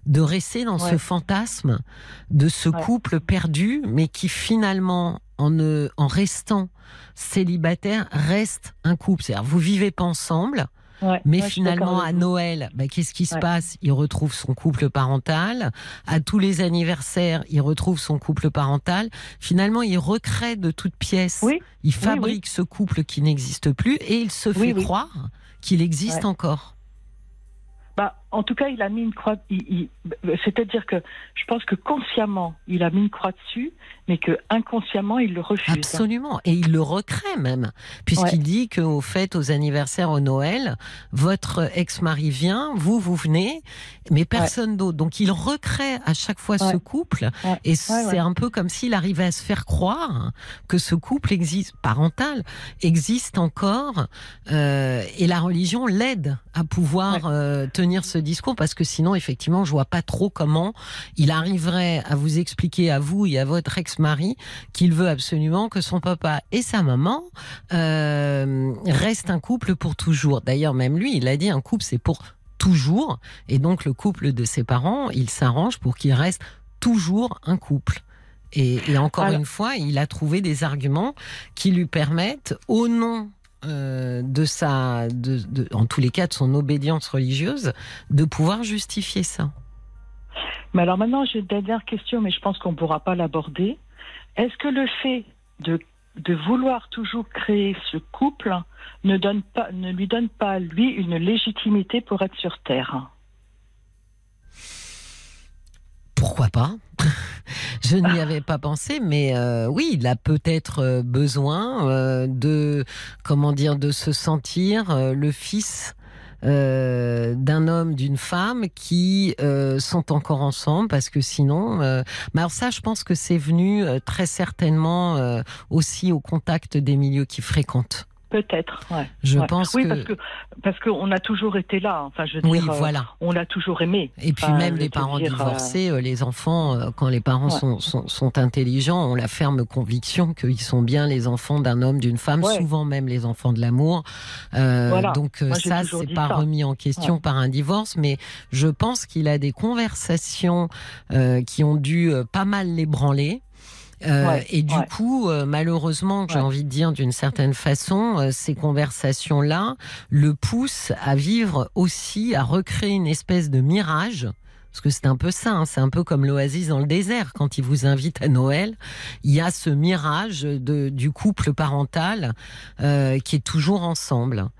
de rester dans ce fantasme de ce couple perdu, mais qui finalement, en, ne, en restant célibataire, reste un couple. C'est-à-dire, vous vivez pas ensemble. Mais finalement, à Noël, bah, qu'est-ce qui se passe? Il retrouve son couple parental. À tous les anniversaires, il retrouve son couple parental. Finalement, il recrée de toutes pièces. Il fabrique ce couple qui n'existe plus et il se fait croire qu'il existe encore. Bah, en tout cas, il a mis une croix. C'est-à-dire que je pense que consciemment, il a mis une croix dessus, mais que inconsciemment, il le refuse. Absolument, et il le recrée même, puisqu'il dit qu'au fait, aux anniversaires, au Noël, votre ex-mari vient, vous, vous venez, mais personne d'autre. Donc, il recrée à chaque fois ce couple, et c'est un peu comme s'il arrivait à se faire croire que ce couple existe, parental, existe encore, euh, et la religion l'aide à pouvoir euh, tenir ce discours parce que sinon, effectivement, je vois pas trop comment il arriverait à vous expliquer à vous et à votre ex-mari qu'il veut absolument que son papa et sa maman euh, restent un couple pour toujours. D'ailleurs, même lui, il a dit un couple, c'est pour toujours. Et donc, le couple de ses parents, il s'arrange pour qu'il reste toujours un couple. Et, encore une fois, il a trouvé des arguments qui lui permettent, au nom euh, de sa, de, en tous les cas, de son obédience religieuse, de pouvoir justifier ça. Mais alors maintenant, j'ai une dernière question, mais je pense qu'on ne pourra pas l'aborder. Est-ce que le fait de, de vouloir toujours créer ce couple ne, donne pas, ne lui donne pas, lui, une légitimité pour être sur Terre? Pourquoi pas? Je n'y avais pas pensé, mais euh, oui, il a peut-être euh, besoin euh, de, comment dire, de se sentir le fils d'un homme, d'une femme qui sont encore ensemble parce que sinon, mais alors ça, je pense que c'est venu très certainement aussi au contact des milieux qu'il fréquente. Peut-être, ouais. Je pense oui, parce que parce qu'on a toujours été là. Enfin, je veux oui, voilà. on l'a toujours aimé. Et puis même les parents divorcés, euh, les enfants, euh, quand les parents sont, sont, sont, intelligents, ont la ferme conviction qu'ils sont bien les enfants d'un homme, d'une femme, souvent même les enfants de l'amour. Euh, Donc euh, ça, c'est pas remis en question par un divorce, mais je pense qu'il a des conversations euh, qui ont dû pas mal l'ébranler. Euh, et du coup, euh, malheureusement, j'ai envie de dire d'une certaine façon, euh, ces conversations-là le poussent à vivre aussi, à recréer une espèce de mirage. Parce que c'est un peu ça, hein, c'est un peu comme l'oasis dans le désert. Quand il vous invite à Noël, il y a ce mirage de, du couple parental qui est toujours ensemble.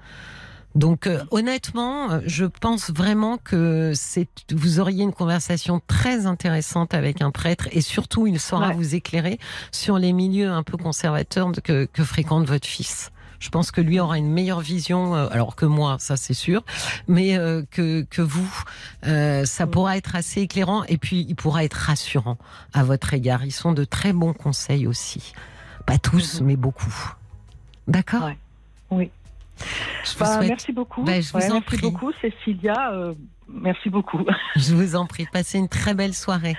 Donc euh, honnêtement, euh, je pense vraiment que c'est vous auriez une conversation très intéressante avec un prêtre et surtout il saura vous éclairer sur les milieux un peu conservateurs que, que fréquente votre fils. Je pense que lui aura une meilleure vision, euh, alors que moi, ça c'est sûr, mais que, que vous, ça pourra être assez éclairant et puis il pourra être rassurant à votre égard. Ils sont de très bons conseils aussi. Pas tous, mhm. mais beaucoup. D'accord? Oui. Bah, merci beaucoup. Bah, je vous en merci beaucoup, Cécilia. Euh, merci beaucoup. Je vous en prie. Passez une très belle soirée.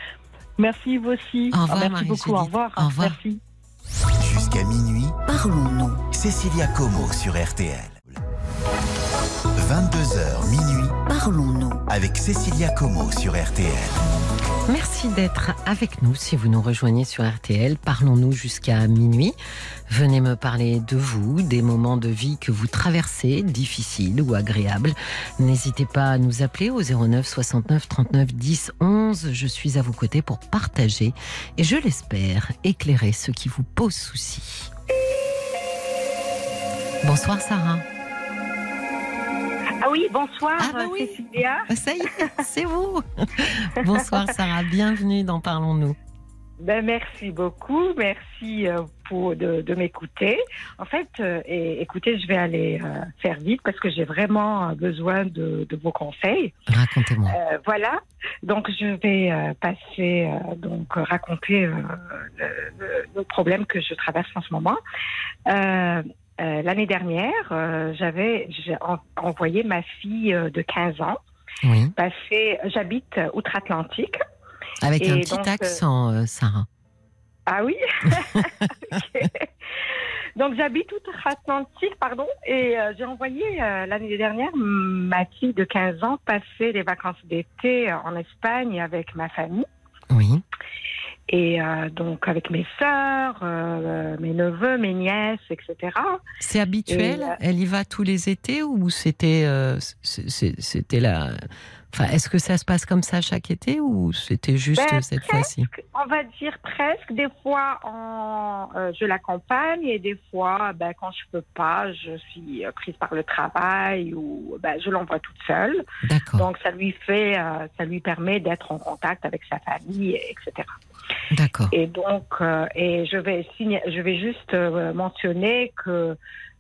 Merci, vous aussi. Au revoir, merci beaucoup. Au revoir. Au revoir. Merci. Jusqu'à minuit, parlons-nous. Cécilia Como sur RTL. 22h minuit, parlons-nous avec Cécilia Como sur RTL. Merci d'être avec nous. Si vous nous rejoignez sur RTL, parlons-nous jusqu'à minuit. Venez me parler de vous, des moments de vie que vous traversez, difficiles ou agréables. N'hésitez pas à nous appeler au 09 69 39 10 11. Je suis à vos côtés pour partager et je l'espère éclairer ce qui vous pose souci. Bonsoir Sarah. Ah oui, bonsoir Ah bah oui. Cécilia. Ça y est, c'est vous. Bonsoir Sarah, bienvenue dans Parlons-nous. Ben, merci beaucoup, merci euh, pour de, de m'écouter. En fait, euh, et, écoutez, je vais aller euh, faire vite parce que j'ai vraiment besoin de, de vos conseils. Racontez-moi. Voilà, donc je vais passer donc raconter le problème que je traverse en ce moment. Euh, L'année dernière, euh, j'avais en- envoyé ma fille euh, de 15 ans Oui, passer. J'habite euh, outre-Atlantique. avec un petit donc, accent, Sarah. Ah oui? Donc j'habite outre-Atlantique, pardon, et euh, j'ai envoyé euh, l'année dernière ma fille de 15 ans passer les vacances d'été en Espagne avec ma famille. Oui. Et euh, donc avec mes sœurs, euh, mes neveux, mes nièces, etc. C'est habituel? Et, euh, Elle y va tous les étés ou c'était euh, c'était la Enfin, est-ce que ça se passe comme ça chaque été ou c'était juste Ben, cette fois-ci? On va dire presque. Des fois, euh, je l'accompagne et des fois, ben, quand je peux pas, je suis euh, prise par le travail ou ben, je l'envoie toute seule. D'accord, Donc ça lui fait, euh, ça lui permet d'être en contact avec sa famille, etc. d'accord. Et donc, euh, et je vais signer, je vais juste mentionner que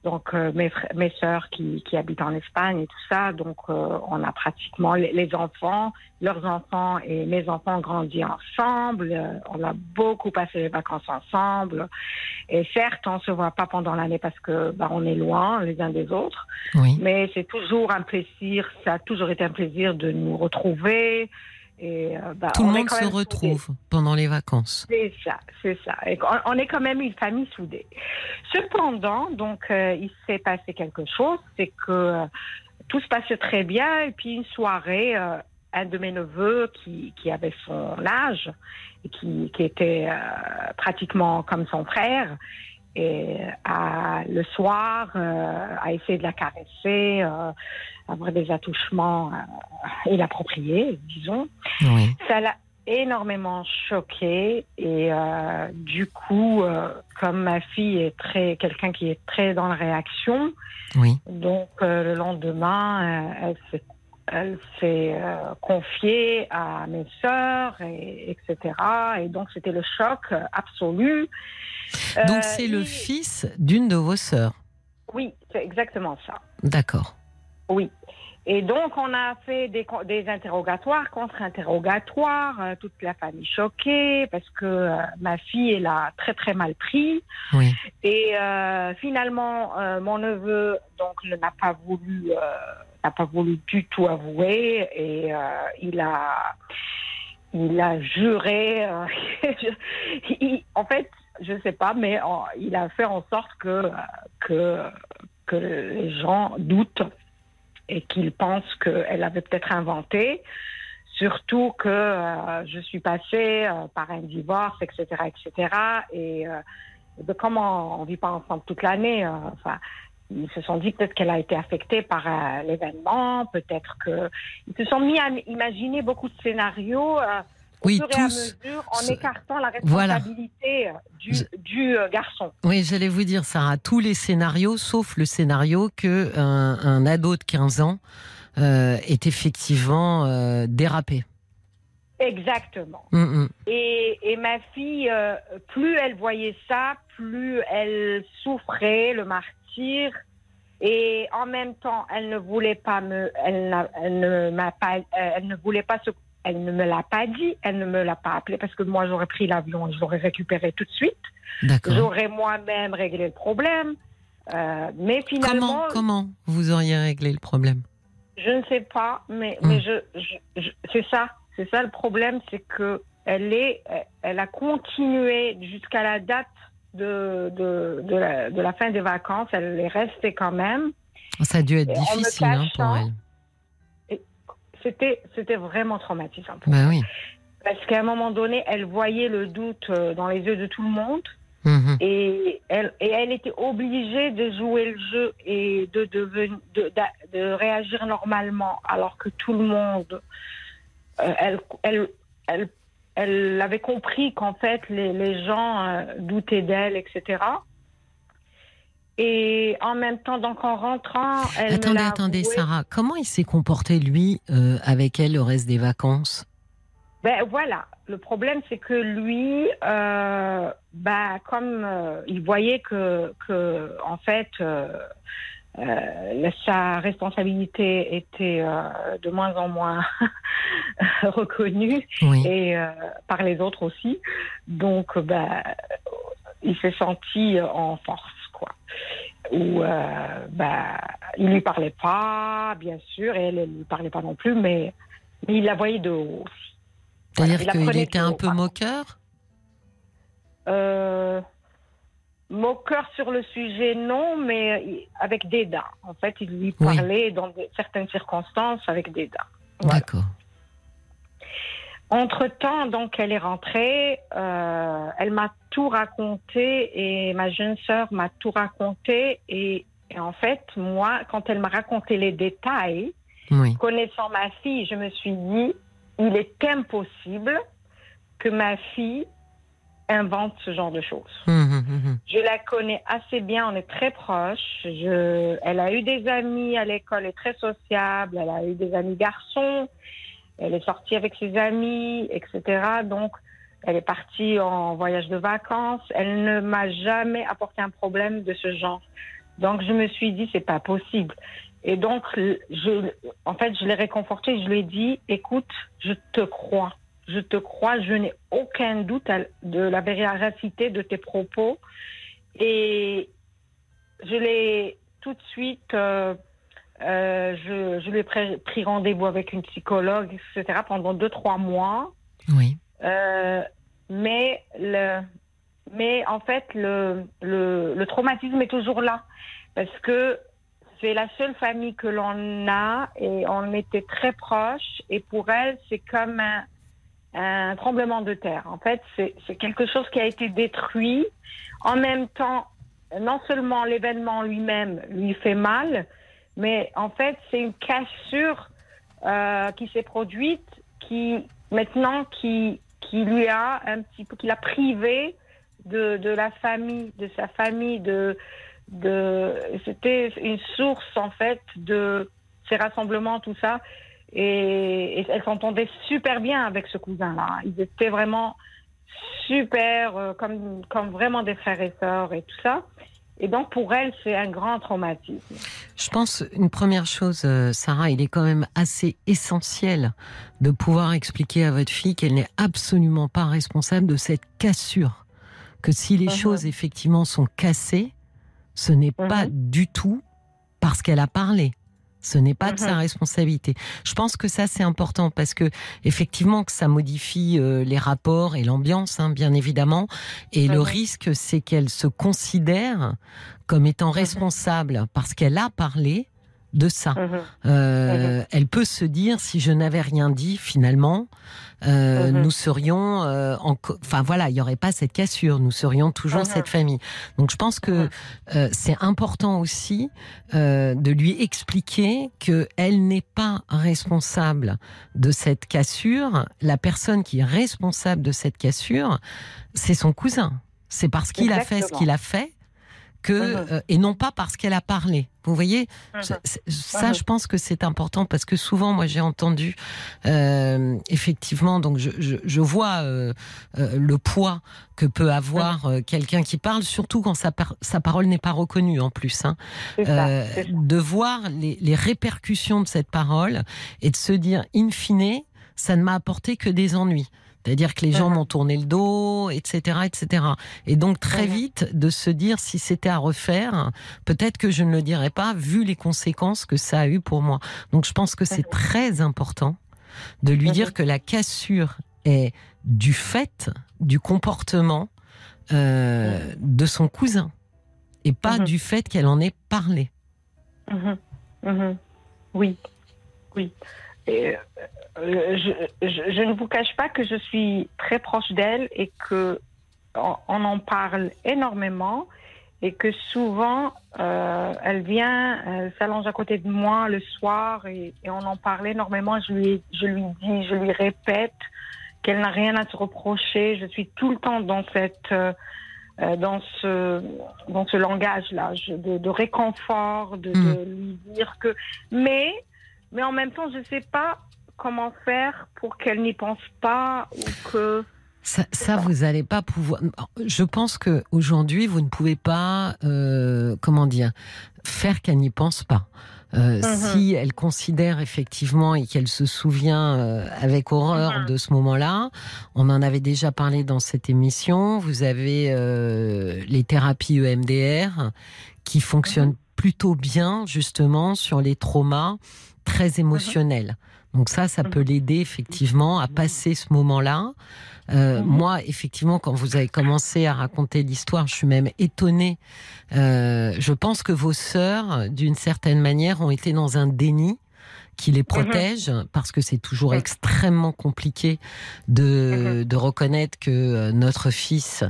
donc euh, mes frères, mes sœurs qui, qui habitent en Espagne et tout ça, donc euh, on a pratiquement les, les enfants, leurs enfants et mes enfants ont grandi ensemble. euh, on a beaucoup passé les vacances ensemble. Et certes, on se voit pas pendant l'année parce que bah, on est loin les uns des autres. Oui. Mais c'est toujours un plaisir, ça a toujours été un plaisir de nous retrouver. Et, euh, bah, Tout le monde se soudés. retrouve pendant les vacances. C'est ça, c'est ça. Et on, on est quand même une famille soudée. Cependant, donc, euh, il s'est passé quelque chose, c'est que euh, tout se passait très bien. Et puis une soirée, un de mes neveux qui, qui avait son âge et qui, qui était pratiquement comme son frère, et a, le soir euh, a essayé de la caresser, euh, avoir des attouchements euh, inappropriés, disons Oui. ça l'a énormément choquée et euh, du coup, euh, comme ma fille est très quelqu'un qui est très dans la réaction, Oui. donc euh, le lendemain, euh, elle s'est elle s'est euh, confiée à mes sœurs, et, etc. Et donc c'était le choc absolu. Donc Euh, c'est le il- fils d'une de vos sœurs. Oui, c'est exactement ça. D'accord. Oui. Et donc, on a fait des, interrogatoires, contre-interrogatoires, euh, toute la famille choquée, parce que ma fille, elle a très, très mal pris. Oui. Et finalement, mon neveu, donc, ne n'a pas voulu, n'a pas voulu du tout avouer, et euh, il a, il a juré. euh, il- en fait, je sais pas, mais il a fait en sorte que que que les gens doutent et qu'ils pensent qu'elle avait peut-être inventé. Surtout que euh, je suis passée par un divorce, etc., etc. Et comment on vit pas ensemble toute l'année. enfin, ils se sont dit peut-être qu'elle a été affectée par euh, l'événement, peut-être que ils se sont mis à imaginer beaucoup de scénarios. euh, au Oui, fur et à tous. mesure, en Ce- écartant la responsabilité euh, du, euh, garçon. Oui, j'allais vous dire, Sarah, tous les scénarios, sauf le scénario que un, un ado de 15 ans euh, est effectivement euh, dérapé. Exactement. Hum, hum. Et, et ma fille, euh, plus elle voyait ça, plus elle souffrait le martyr. Et en même temps, elle ne voulait pas me, elle, ne m'a pas, euh, elle ne voulait pas se, elle ne me l'a pas dit, elle ne me l'a pas appelé parce que moi j'aurais pris l'avion je l'aurais récupéré tout de suite. J'aurais moi-même réglé le problème. Euh, mais finalement, Comment, comment vous auriez réglé le problème? Je ne sais pas, mais, Hmm. mais je, je- je- c'est ça, c'est ça le problème, c'est que elle est, elle a continué jusqu'à la date de, de, de, la, de la fin des vacances, elle est restée quand même. Ça a dû être Et difficile hein, pour elle. C'était, c'était vraiment traumatisant. pour Ben oui. parce qu'à un moment donné, elle voyait le doute euh, dans les yeux de tout le monde. Mhm. Et elle, et elle était obligée de jouer le jeu et de, de, de réagir normalement, alors que tout le monde, euh, elle, elle, elle, elle avait compris qu'en fait les, les gens euh, doutaient d'elle, etc. Et en même temps, donc en rentrant, elle Attendez, attendez, avoué. Sarah. Comment il s'est comporté, lui, euh, avec elle le reste des vacances? Ben voilà, le problème c'est que lui, euh, bah comme euh, il voyait que, que en fait euh, sa responsabilité était euh, de moins en moins reconnue Oui. et euh, par les autres aussi, donc bah il s'est senti en force quoi. Où bah il lui parlait pas, bien sûr, et elle, elle lui parlait pas non plus, mais mais il la voyait de haut aussi. C'est-à-dire qu'il était un peu moqueur? Euh, moqueur sur le sujet, non, mais avec dédain. En fait, il lui Oui. parlait dans de- certaines circonstances avec dédain. Voilà. D'accord. Entre-temps, donc, elle est rentrée, euh, elle m'a tout raconté et ma jeune sœur m'a tout raconté. Et, et en fait, moi, quand elle m'a raconté les détails, Oui. connaissant ma fille, je me suis dit, il est impossible que ma fille invente ce genre de choses. Mhm, mhm. Je la connais assez bien, on est très proches. Je, elle a eu des amis à l'école, elle est très sociable, elle a eu des amis garçons, elle est sortie avec ses amis, etc. Donc, elle est partie en voyage de vacances. Elle ne m'a jamais apporté un problème de ce genre. Donc, je me suis dit, c'est pas possible. Et donc, je, en fait, je l'ai réconfortée. Je lui ai dit, écoute, je te crois. Je te crois. Je n'ai aucun doute de la véracité de tes propos. Et je l'ai tout de suite, euh, euh, je, je lui ai pris, pris rendez-vous avec une psychologue, etc., pendant deux, trois mois. Oui. Euh, mais, le, mais en fait, le, le, le traumatisme est toujours là. Parce que c'est la seule famille que l'on a et on était très proches. Et pour elle, c'est comme un, un tremblement de terre. En fait, c'est quelque chose qui a été détruit. En même temps, non seulement l'événement lui-même lui fait mal, mais en fait, c'est une cassure euh, qui s'est produite, qui maintenant qui qui lui a un petit peu, qui l'a privé de, la famille, de sa famille, de c'était une source en fait de ces rassemblements, tout ça. Et, et elle s'entendait super bien avec ce cousin-là. Ils étaient vraiment super, euh, comme, comme vraiment des frères et sœurs et tout ça. Et donc pour elle, c'est un grand traumatisme. Je pense une première chose, euh, Sarah, il est quand même assez essentiel de pouvoir expliquer à votre fille qu'elle n'est absolument pas responsable de cette cassure. Que si les Mhm. choses effectivement sont cassées, ce n'est pas Mhm. du tout parce qu'elle a parlé. Ce n'est pas de Mhm. sa responsabilité. Je pense que ça c'est important parce que effectivement que ça modifie euh, les rapports et l'ambiance, hein, bien évidemment. Et le Mhm. risque c'est qu'elle se considère comme étant responsable parce qu'elle a parlé de ça. Mhm. Euh, Elle peut se dire si je n'avais rien dit finalement, euh, Mhm. nous serions, euh, en enfin voilà, il y aurait pas cette cassure, nous serions toujours Mhm. cette famille. Donc je pense que euh, c'est important aussi euh, de lui expliquer que elle n'est pas responsable de cette cassure. La personne qui est responsable de cette cassure, c'est son cousin. C'est parce qu'il a fait ce qu'il a fait que Mhm. euh, et non pas parce qu'elle a parlé. Vous voyez, ça, c'est- ça, je pense que c'est important parce que souvent, moi, j'ai entendu euh, effectivement, donc je, je, je vois euh, le poids que peut avoir quelqu'un qui parle, surtout quand sa, par- sa parole n'est pas reconnue en plus. Hein. Ça. de voir les, les répercussions de cette parole et de se dire, in fine, ça ne m'a apporté que des ennuis. C'est-à-dire que les gens m'ont tourné le dos, etc., etc. Et donc très vite de se dire si c'était à refaire, peut-être que je ne le dirais pas vu les conséquences que ça a eu pour moi. Donc je pense que c'est très important de lui dire que la cassure est du fait du comportement euh, de son cousin et pas Mhm. du fait qu'elle en ait parlé. Mhm. Mhm. Oui, oui. Et, euh, je, je, je ne vous cache pas que je suis très proche d'elle et que on, on en parle énormément et que souvent euh, elle vient, elle s'allonge à côté de moi le soir et, et on en parle énormément. Je lui, je lui dis, je lui répète qu'elle n'a rien à se reprocher. Je suis tout le temps dans cette euh, euh, dans ce dans ce langage-là, je- de, de réconfort, de, de lui dire que. Mais mais en même temps, je ne sais pas comment faire pour qu'elle n'y pense pas ou que. Ça, ça, vous n'allez pas pouvoir. Je pense que aujourd'hui, vous ne pouvez pas, euh, comment dire, faire qu'elle n'y pense pas. Euh, Mhm. Si elle considère effectivement et qu'elle se souvient euh, avec horreur Mhm. de ce moment-là, on en avait déjà parlé dans cette émission. Vous avez les thérapies EMDR qui fonctionnent Mhm. plutôt bien justement sur les traumas très émotionnels. Donc ça, ça Mhm. peut l'aider effectivement à passer ce moment-là. Euh, Mhm. Moi, effectivement, quand vous avez commencé à raconter l'histoire, je suis même étonnée. Euh, je pense que vos sœurs, d'une certaine manière, ont été dans un déni qui les protège parce que c'est toujours Mhm. extrêmement compliqué de, de reconnaître que euh, notre fils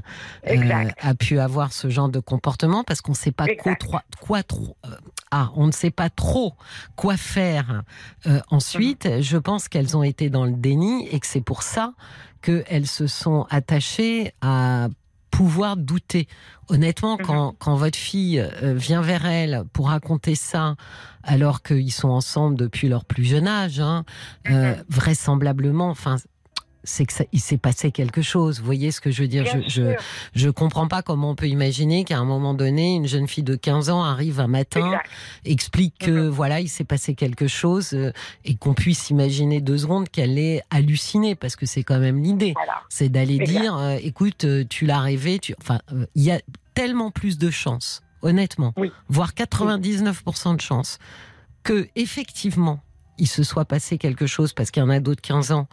euh, a pu avoir ce genre de comportement parce qu'on ne sait pas quoi, quoi trop euh, ah on ne sait pas trop quoi faire euh, ensuite. Mhm. je pense qu'elles ont été dans le déni et que c'est pour ça qu'elles se sont attachées à pouvoir douter. Honnêtement, Mhm. quand, quand votre fille euh, vient vers elle pour raconter ça, alors qu'ils sont ensemble depuis leur plus jeune âge, hein, euh, Mhm. vraisemblablement, enfin, c'est que ça, il s'est passé quelque chose. Vous voyez ce que je veux dire? Bien je, je, sûr. je comprends pas comment on peut imaginer qu'à un moment donné, une jeune fille de 15 ans arrive un matin, Exact. explique que Mhm. voilà, il s'est passé quelque chose euh, et qu'on puisse imaginer deux secondes qu'elle est hallucinée parce que c'est quand même l'idée. Voilà. C'est d'aller dire, euh, écoute, euh, tu l'as rêvé, tu... enfin, euh, il y a tellement plus de chances, honnêtement, Oui. voire 99% de chances que effectivement il se soit passé quelque chose parce qu'un ado de 15 ans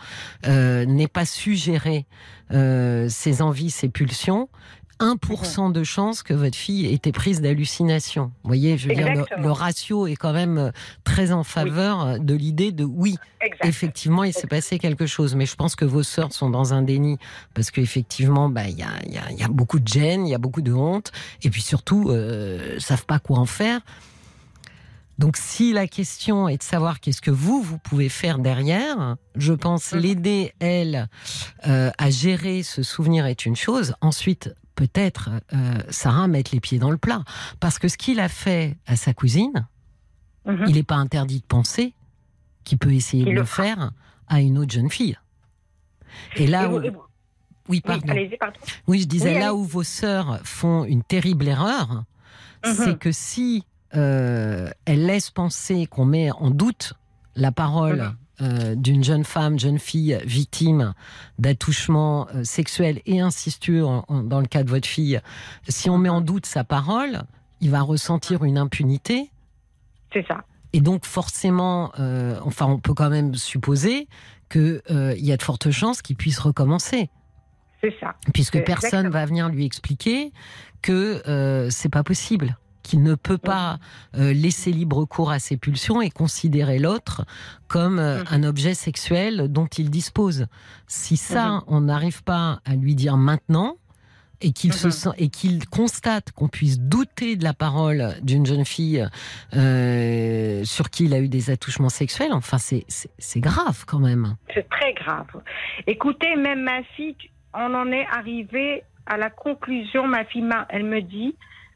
euh, n'ait pas su gérer euh, ses envies, ses pulsions. 1% de chance que votre fille ait été prise d'hallucination. Vous voyez, je veux dire, le, ratio est quand même euh, très en faveur de l'idée de oui, effectivement, il s'est passé quelque chose. Mais je pense que vos sœurs sont dans un déni parce qu'effectivement, bah, il y, a, y, a, y a beaucoup de gêne, il y a beaucoup de honte, et puis surtout, euh, savent pas quoi en faire. Donc, si la question est de savoir qu'est-ce que vous, vous pouvez faire derrière, je pense Mhm. l'aider, elle, euh, à gérer ce souvenir est une chose. Ensuite, peut-être, euh, Sarah, mettre les pieds dans le plat. Parce que ce qu'il a fait à sa cousine, Mhm. il n'est pas interdit de penser qu'il peut essayer Il de le faire à une autre jeune fille. Et là Et où... vous- Oui, oui, pardon. pardon. Oui, je disais Oui, là où vos sœurs font une terrible erreur, Mhm. c'est que si euh, elles laissent penser qu'on met en doute la parole euh, d'une jeune femme, jeune fille victime d'attouchement euh, sexuel et incestueux en- en- dans le cas de votre fille, si on met en doute sa parole, il va ressentir une impunité C'est ça. et donc forcément, euh, enfin, on peut quand même supposer qu'il y a de fortes chances qu'il puisse recommencer, C'est ça. puisque personne exactement. va venir lui expliquer que c'est pas possible, qu'il ne peut pas euh, laisser libre cours à ses pulsions et considérer l'autre comme euh, Mhm. un objet sexuel dont il dispose. Si ça, Mhm. on n'arrive pas à lui dire maintenant. Et qu'il se Mhm. sent et qu'il constate qu'on puisse douter de la parole d'une jeune fille euh, sur qui il a eu des attouchements sexuels, enfin c'est grave quand même. C'est très grave. Écoutez, même ma fille, on en est arrivé à la conclusion. Ma fille, elle me dit,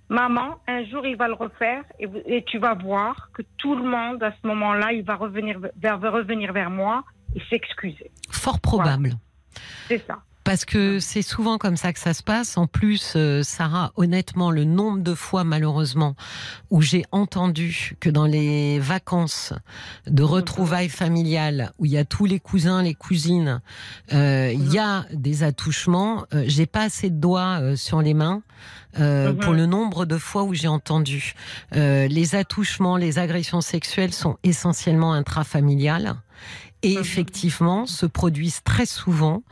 maman, un jour il va le refaire et, tu vas voir que tout le monde à ce moment-là, il va revenir vers, va revenir vers moi et s'excuser. Fort probable. C'est ça. Parce que c'est souvent comme ça que ça se passe. En plus, euh, Sarah, honnêtement, le nombre de fois, malheureusement, où j'ai entendu que dans les vacances de retrouvailles familiales, où il y a tous les cousins, les cousines, euh, il y a des attouchements, euh, j'ai pas assez de doigts euh, sur les mains. euh, Mhm. Pour le nombre de fois où j'ai entendu euh, les attouchements, les agressions sexuelles sont essentiellement intrafamiliales et Mhm. effectivement se produisent très souvent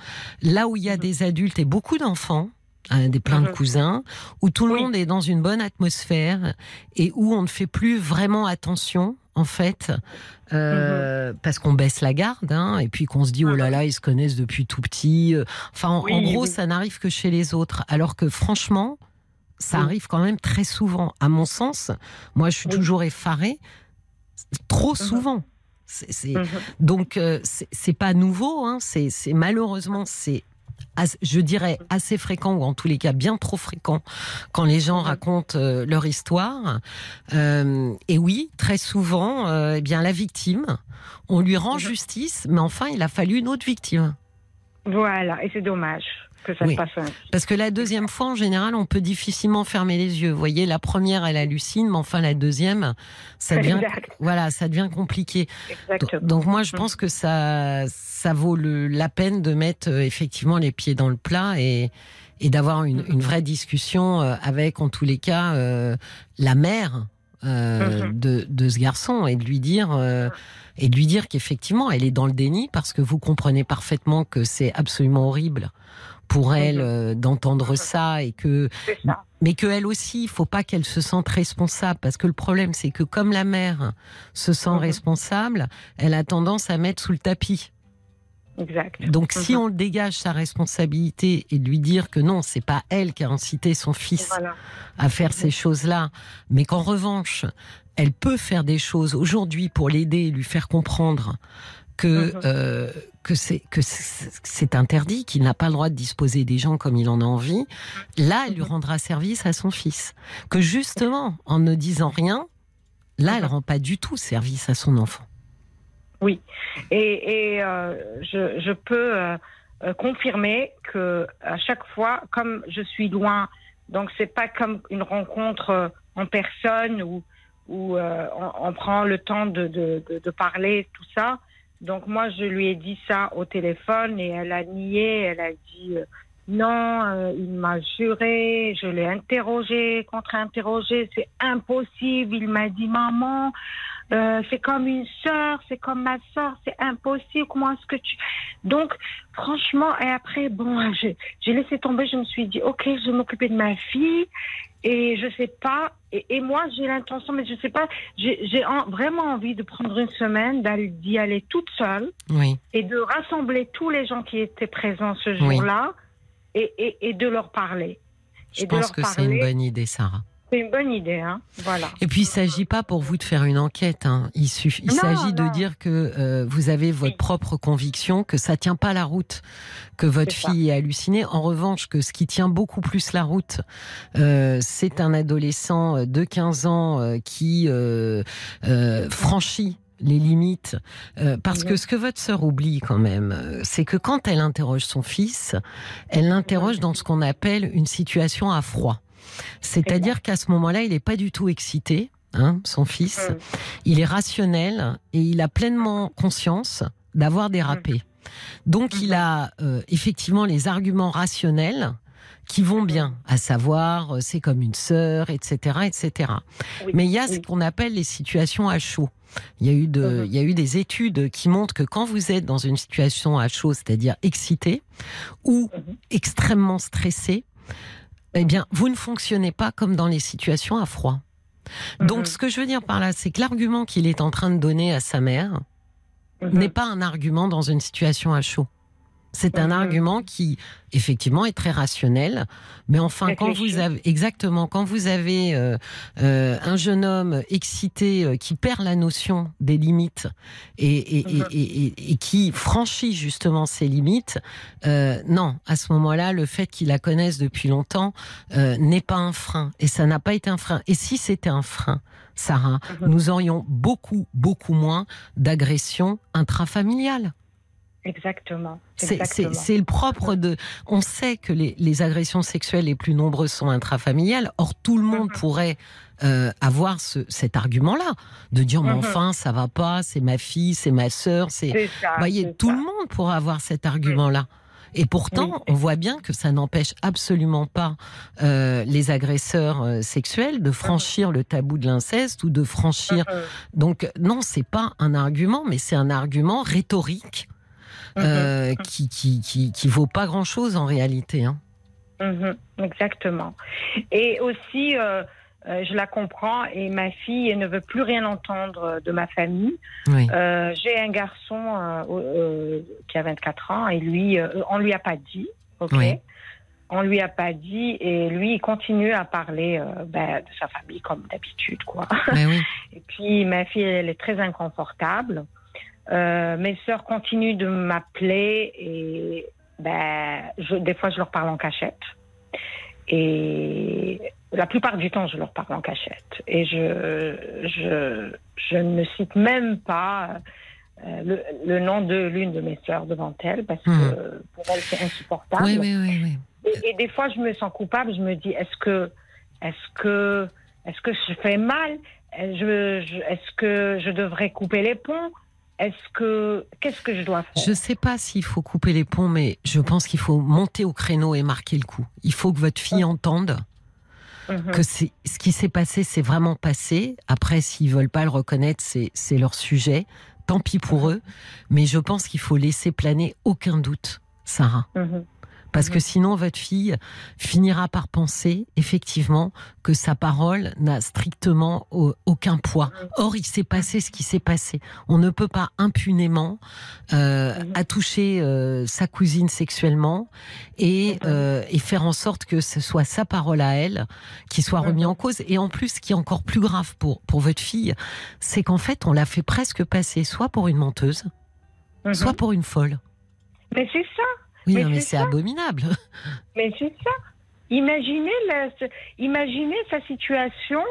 là où il y a Mhm. des adultes et beaucoup d'enfants, hein, des plein de Mhm. cousins, où tout le Oui. monde est dans une bonne atmosphère et où on ne fait plus vraiment attention en fait, euh, parce qu'on baisse la garde, hein, et puis qu'on se dit oh là là, ils se connaissent depuis tout petit. euh, Enfin, en, Oui, en gros, oui. ça n'arrive que chez les autres, alors que franchement, ça Oui. arrive quand même très souvent. À mon sens, moi, je suis toujours effarée, trop Mhm. donc euh, c'est pas nouveau, hein, c'est malheureusement c'est je dirais assez fréquent ou en tous les cas bien trop fréquent quand les gens Mhm. racontent euh, leur histoire. Euh, et oui, très souvent, euh, eh bien la victime, on lui rend Mhm. justice, mais enfin il a fallu une autre victime. Voilà, et c'est dommage que ça Oui. se passe ainsi. Parce que la deuxième fois, en général, on peut difficilement fermer les yeux. Vous voyez, la première, elle hallucine, mais enfin la deuxième, ça devient, Exact. voilà, ça devient compliqué. Donc, Exactement. donc moi, je Mhm. pense que ça, ça vaut le, la peine de mettre euh, effectivement les pieds dans le plat et, et d'avoir une, une vraie discussion euh, avec, en tous les cas, euh, la mère euh, Mhm. de, de ce garçon et de lui dire euh, et de lui dire qu'effectivement, elle est dans le déni parce que vous comprenez parfaitement que c'est absolument horrible pour elle Mhm. euh, d'entendre ça et que ça. mais que elle aussi, il faut pas qu'elle se sente responsable, parce que le problème, c'est que comme la mère se sent Mhm. responsable, elle a tendance à mettre sous le tapis. Exact. Donc, si Mhm. on dégage sa responsabilité et lui dire que non, c'est pas elle qui a incité son fils Voilà. à faire ces choses-là, mais qu'en revanche, elle peut faire des choses aujourd'hui pour l'aider et lui faire comprendre que euh, que c'est que c'est interdit, qu'il n'a pas le droit de disposer des gens comme il en a envie. Là, elle lui Mhm. rendra service à son fils. Que justement, en ne disant rien, là, elle Mhm. rend pas du tout service à son enfant. Oui. Et, et euh, je, je peux euh, euh, confirmer que à chaque fois, comme je suis loin, donc c'est pas comme une rencontre en personne où, où euh, on, on prend le temps de, de, de, de parler, tout ça. Donc moi, je lui ai dit ça au téléphone et elle a nié. Elle a dit euh, non, euh, il m'a juré. Je l'ai interrogé, contre-interrogé. C'est impossible. Il m'a dit maman. Euh, c'est comme une sœur, c'est comme ma sœur, c'est impossible. Comment est-ce que tu Donc, franchement, et après, bon, j'ai laissé tomber. Je me suis dit, ok, je vais m'occuper de ma fille, et je sais pas. Et, et moi, j'ai l'intention, mais je sais pas. J'ai j'ai en- vraiment envie de prendre une semaine, d'y aller toute seule, Oui, et de rassembler tous les gens qui étaient présents ce Oui. jour-là, et, et, et de leur parler. je Et pense que c'est une bonne idée, Sarah. C'est une bonne idée, hein. Voilà. Et puis, il s'agit pas pour vous de faire une enquête. hein. Il, suffit- il Non, s'agit de dire que euh, vous avez votre Oui. propre conviction, que ça tient pas la route, que votre C'est ça. fille est hallucinée. En revanche, que ce qui tient beaucoup plus la route, euh, c'est un adolescent de 15 ans euh, qui euh, euh, franchit les limites, euh, parce que ce que votre sœur oublie quand même, euh, c'est que quand elle interroge son fils, elle l'interroge dans ce qu'on appelle une situation à froid. C'est-à-dire qu'à ce moment-là, il n'est pas du tout excité, hein, son fils. Mm. Il est rationnel et il a pleinement conscience d'avoir dérapé. Donc il a euh, effectivement les arguments rationnels qui vont bien, à savoir euh, c'est comme une sœur, etc., etc. Oui, Mais il y a ce qu'on appelle les situations à chaud. Il y a eu de, Mhm. il y a eu des études qui montrent que quand vous êtes dans une situation à chaud, c'est-à-dire excité ou extrêmement stressé, eh bien, vous ne fonctionnez pas comme dans les situations à froid. Donc, Mhm. ce que je veux dire par là, c'est que l'argument qu'il est en train de donner à sa mère Mhm. n'est pas un argument dans une situation à chaud. C'est un argument qui, effectivement, est très rationnel. Mais enfin, quand vous avez, exactement, quand vous avez euh, euh, un jeune homme excité euh, qui perd la notion des limites et, et, et- Mhm. et- et- et qui franchit justement ses limites, non, à ce moment-là, le fait qu'il la connaisse depuis longtemps n'est pas un frein. Et ça n'a pas été un frein. Et si c'était un frein, Sarah, Mhm. nous aurions beaucoup, beaucoup moins d'agressions intrafamiliales. Exactement. C'est- le propre de. On sait que les, les agressions sexuelles les plus nombreuses sont intrafamiliales. Or, tout le monde Mhm. pourrait euh, avoir ce, cet argument-là, de dire mais Mhm. enfin, ça va pas, c'est ma fille, c'est ma sœur, c'est. Vous voyez, tout ça. le monde pourrait avoir cet argument-là. Et pourtant, Oui. on voit bien que ça n'empêche absolument pas euh, les agresseurs euh, sexuels de franchir le tabou de l'inceste ou de franchir. Donc non, c'est pas un argument, mais c'est un argument rhétorique Euh, qui, qui, qui, qui vaut pas grand-chose en réalité. Hein. Mhm, exactement. Et aussi, euh, euh, je la comprends et ma fille elle ne veut plus rien entendre de ma famille. Oui. J'ai un garçon qui a 24 ans et lui, on lui a pas dit, ok? Oui. On lui a pas dit et lui il continue à parler euh, ben, de sa famille comme d'habitude quoi. Oui. Et puis ma fille, elle est très inconfortable. Euh, mes sœurs continuent de m'appeler et ben, je, des fois je leur parle en cachette. Et la plupart du temps, je leur parle en cachette. Et je, je, je ne cite même pas euh, le, le nom de l'une de mes sœurs devant elle parce que Mhm. pour elle, c'est insupportable. Oui, oui, oui, oui. Et, et des fois, je me sens coupable. Je me dis, est-ce que, est-ce que, est-ce que je fais mal? Je, je- Est-ce que je devrais couper les ponts? Est-ce que, qu'est-ce que je dois faire? Je sais pas s'il faut couper les ponts, mais je pense qu'il faut monter au créneau et marquer le coup. Il faut que votre fille entende Mhm. que c'est ce qui s'est passé, c'est vraiment passé. Après, s'ils veulent pas le reconnaître, c'est c'est leur sujet. Tant pis pour eux. Mais je pense qu'il faut laisser planer aucun doute, Sarah. Parce que Mhm. sinon, votre fille finira par penser, effectivement, que sa parole n'a strictement au- aucun poids. Mhm. Or, il s'est passé ce qui s'est passé. On ne peut pas impunément euh, Mhm. attoucher euh, sa cousine sexuellement et, euh, et faire en sorte que ce soit sa parole à elle qui soit remis Mhm. en cause. Et en plus, ce qui est encore plus grave pour, pour votre fille, c'est qu'en fait, on l'a fait presque passer soit pour une menteuse, soit pour une folle. Mais c'est ça. Oui, Mais c'est abominable. Mais c'est ça. Imaginez, la, imaginez sa situation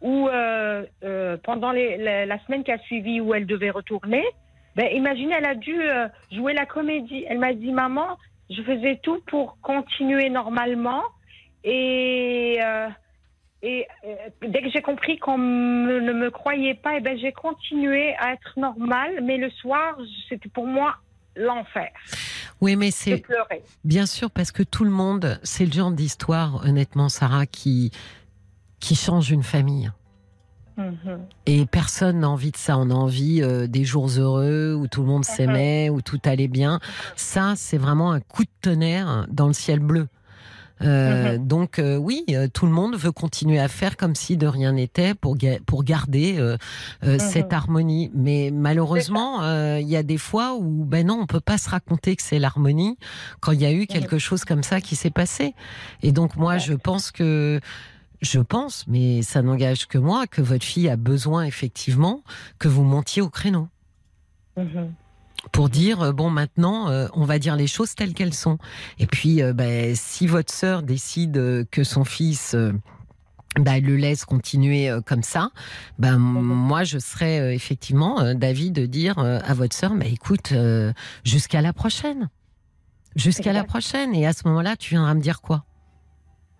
où, euh, euh, pendant les- la, la semaine qui a suivi, où elle devait retourner, ben, imaginez, elle a dû euh, jouer la comédie. Elle m'a dit, maman, je faisais tout pour continuer normalement. Et, et dès que j'ai compris qu'on ne me croyait pas, eh ben, j'ai continué à être normale. Mais le soir, c'était pour moi l'enfer. Oui, mais c'est bien sûr parce que tout le monde, c'est le genre d'histoire, honnêtement, Sarah, qui, qui change une famille. Mhm. Et personne n'a envie de ça. On a envie euh, des jours heureux où tout le monde s'aimait, où tout allait bien. Ça, c'est vraiment un coup de tonnerre dans le ciel bleu. Euh, Donc euh, oui, euh, tout le monde veut continuer à faire comme si de rien n'était pour ga- pour garder euh, euh, cette harmonie. Mais malheureusement, il y a des fois où ben non, on peut pas se raconter que c'est l'harmonie quand il y a eu quelque chose comme ça qui s'est passé. Et donc moi, je pense que je pense, mais ça n'engage que moi, que votre fille a besoin effectivement que vous montiez au créneau Mhm. Pour dire euh, bon maintenant euh, on va dire les choses telles qu'elles sont et puis euh, ben, si votre sœur décide que son fils euh, elle le laisse continuer comme ça ben moi je serais effectivement d'avis de dire à votre sœur ben écoute jusqu'à la prochaine jusqu'à la prochaine et à ce moment-là tu viendras me dire quoi?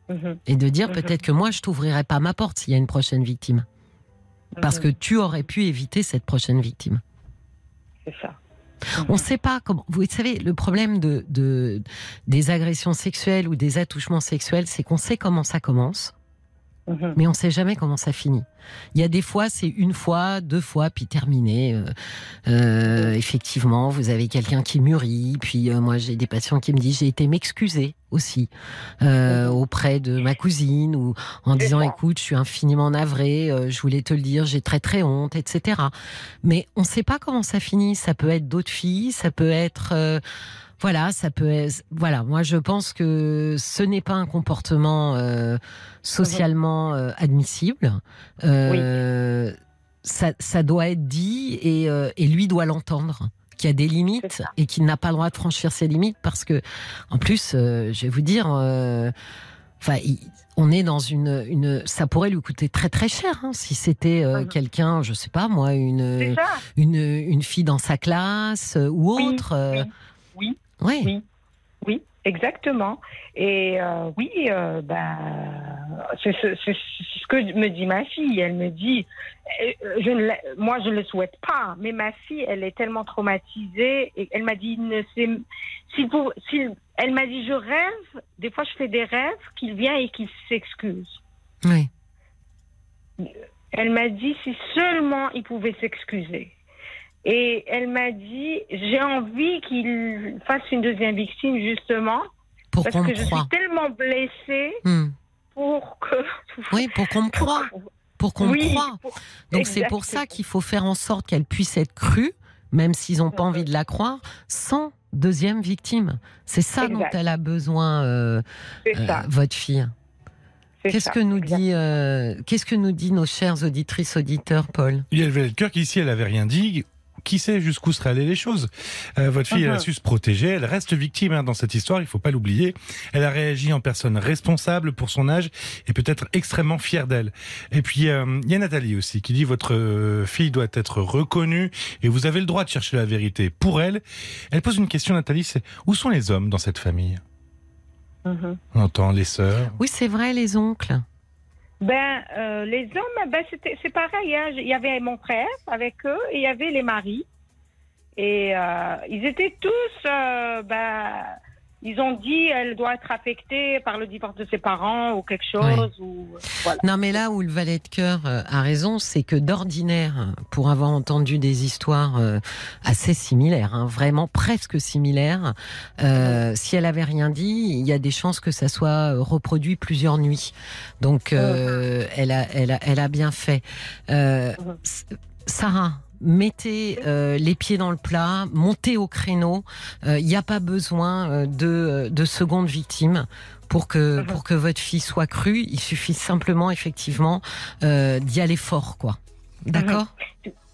Mhm. et de dire Mhm. peut-être que moi je t'ouvrirai pas ma porte s'il y a une prochaine victime parce Mhm. que tu aurais pu éviter cette prochaine victime C'est ça. On ne sait pas comment. Vous savez, le problème de, de- des agressions sexuelles ou des attouchements sexuels, c'est qu'on sait comment ça commence, Mhm. mais on ne sait jamais comment ça finit. Il y a des fois, c'est une fois, deux fois, puis terminé. Euh, euh, effectivement, vous avez quelqu'un qui mûrit, puis euh, moi j'ai des patients qui me disent j'ai été m'excuser aussi euh, Mhm. auprès de ma cousine ou en disant ça. écoute je suis infiniment navrée, euh, je voulais te le dire, j'ai très très honte, etc. Mais on ne sait pas comment ça finit. Ça peut être d'autres filles, ça peut être euh, voilà, ça peut être, voilà. Moi, je pense que ce n'est pas un comportement euh, socialement euh, admissible. Euh, ça, ça doit être dit et, et lui doit l'entendre qu'il y a des limites et qu'il n'a pas le droit de franchir ses limites parce que, en plus, je vais vous dire, enfin, on est dans une, une, ça pourrait lui coûter très très cher hein, si c'était euh, quelqu'un, je sais pas moi, une une, une fille dans sa classe euh, ou Oui, autre. euh, oui, ouais. oui. Oui, exactement. Et euh, oui, euh, ben, c'est ce, que me dit ma fille. Elle me dit, euh, je ne, moi je ne le souhaite pas, mais ma fille, elle est tellement traumatisée. Et elle m'a dit, ne s'il faut- s'il- elle m'a dit, je rêve. Des fois, je fais des rêves qu'il vient et qu'il s'excuse. Oui. Elle m'a dit si seulement il pouvait s'excuser. Et elle m'a dit j'ai envie qu'il fasse une deuxième victime justement Pour parce qu'on que me je suis tellement blessée Hmm. pour que. Oui, pour qu'on me croie. Pour qu'on Oui, me croie. pour- Donc c'est pour ça qu'il faut faire en sorte qu'elle puisse être crue, même s'ils n'ont pas envie de la croire, sans deuxième victime. C'est ça dont elle a besoin, euh, euh, ça. votre fille. c'est Qu'est-ce ça, que nous dit, euh, qu'est-ce que nous dit nos chers auditrices auditeurs, Paul? Il y avait le cœur qu'ici, elle avait rien dit. Qui sait jusqu'où seraient allées les choses? Euh, Votre fille, elle a Mhm. su se protéger. Elle reste victime hein, dans cette histoire, il faut pas l'oublier. Elle a réagi en personne responsable pour son âge et peut-être extrêmement fière d'elle. Et puis, euh, il y a Nathalie aussi qui dit votre euh, fille doit être reconnue et vous avez le droit de chercher la vérité. Pour elle, elle pose une question, Nathalie, c'est où sont les hommes dans cette famille? Mhm. On entend les sœurs. Oui, c'est vrai, les oncles. Ben, euh, les hommes, ben, c'est pareil. hein. Il y avait mon frère avec eux et il y avait les maris. Et euh, ils étaient tous, euh, ben, ils ont dit elle doit être affectée par le divorce de ses parents ou quelque chose. Ou, voilà. Non, mais là où le valet de cœur euh, a raison, c'est que d'ordinaire, pour avoir entendu des histoires euh, assez similaires, hein, vraiment presque similaires, euh, si elle avait rien dit, il y a des chances que ça soit reproduit plusieurs nuits. Donc, euh, elle, a, elle, a, elle a bien fait. Euh, Sarah. Mettez euh, les pieds dans le plat, montez au créneau. Il n'y a pas besoin euh, de, de seconde victime pour que Mhm. pour que votre fille soit crue. Il suffit simplement effectivement euh, d'y aller fort, quoi. D'accord?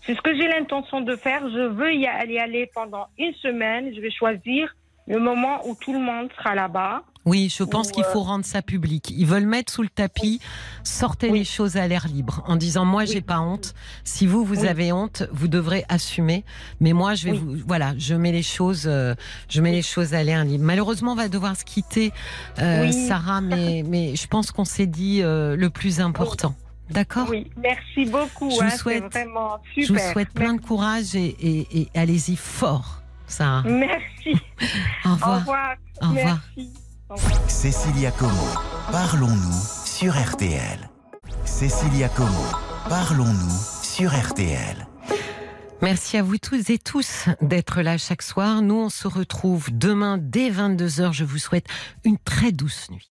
C'est ce que j'ai l'intention de faire. Je veux y aller, aller pendant une semaine. Je vais choisir le moment où tout le monde sera là-bas. Oui, je pense qu'il euh, faut rendre ça public. Ils veulent mettre sous le tapis, sortez Oui. les choses à l'air libre en disant moi Oui. j'ai pas honte. Si vous vous Oui. avez honte, vous devrez assumer. Mais moi je vais vous voilà, je mets les choses, euh, je mets les choses à l'air libre. Malheureusement, on va devoir se quitter, euh. Sarah, mais mais je pense qu'on s'est dit euh, le plus important. D'accord. Oui, merci beaucoup. Je vous hein, souhaite- vraiment Je super. vous souhaite plein de courage et, et, et allez-y fort, Sarah. Merci. Au Au revoir. revoir. Au revoir. Merci. Cécilia Como, parlons-nous sur RTL. Cécilia Como, parlons-nous sur RTL. Merci à vous tous et tous d'être là chaque soir. Nous, on se retrouve demain dès 22h. Je vous souhaite une très douce nuit.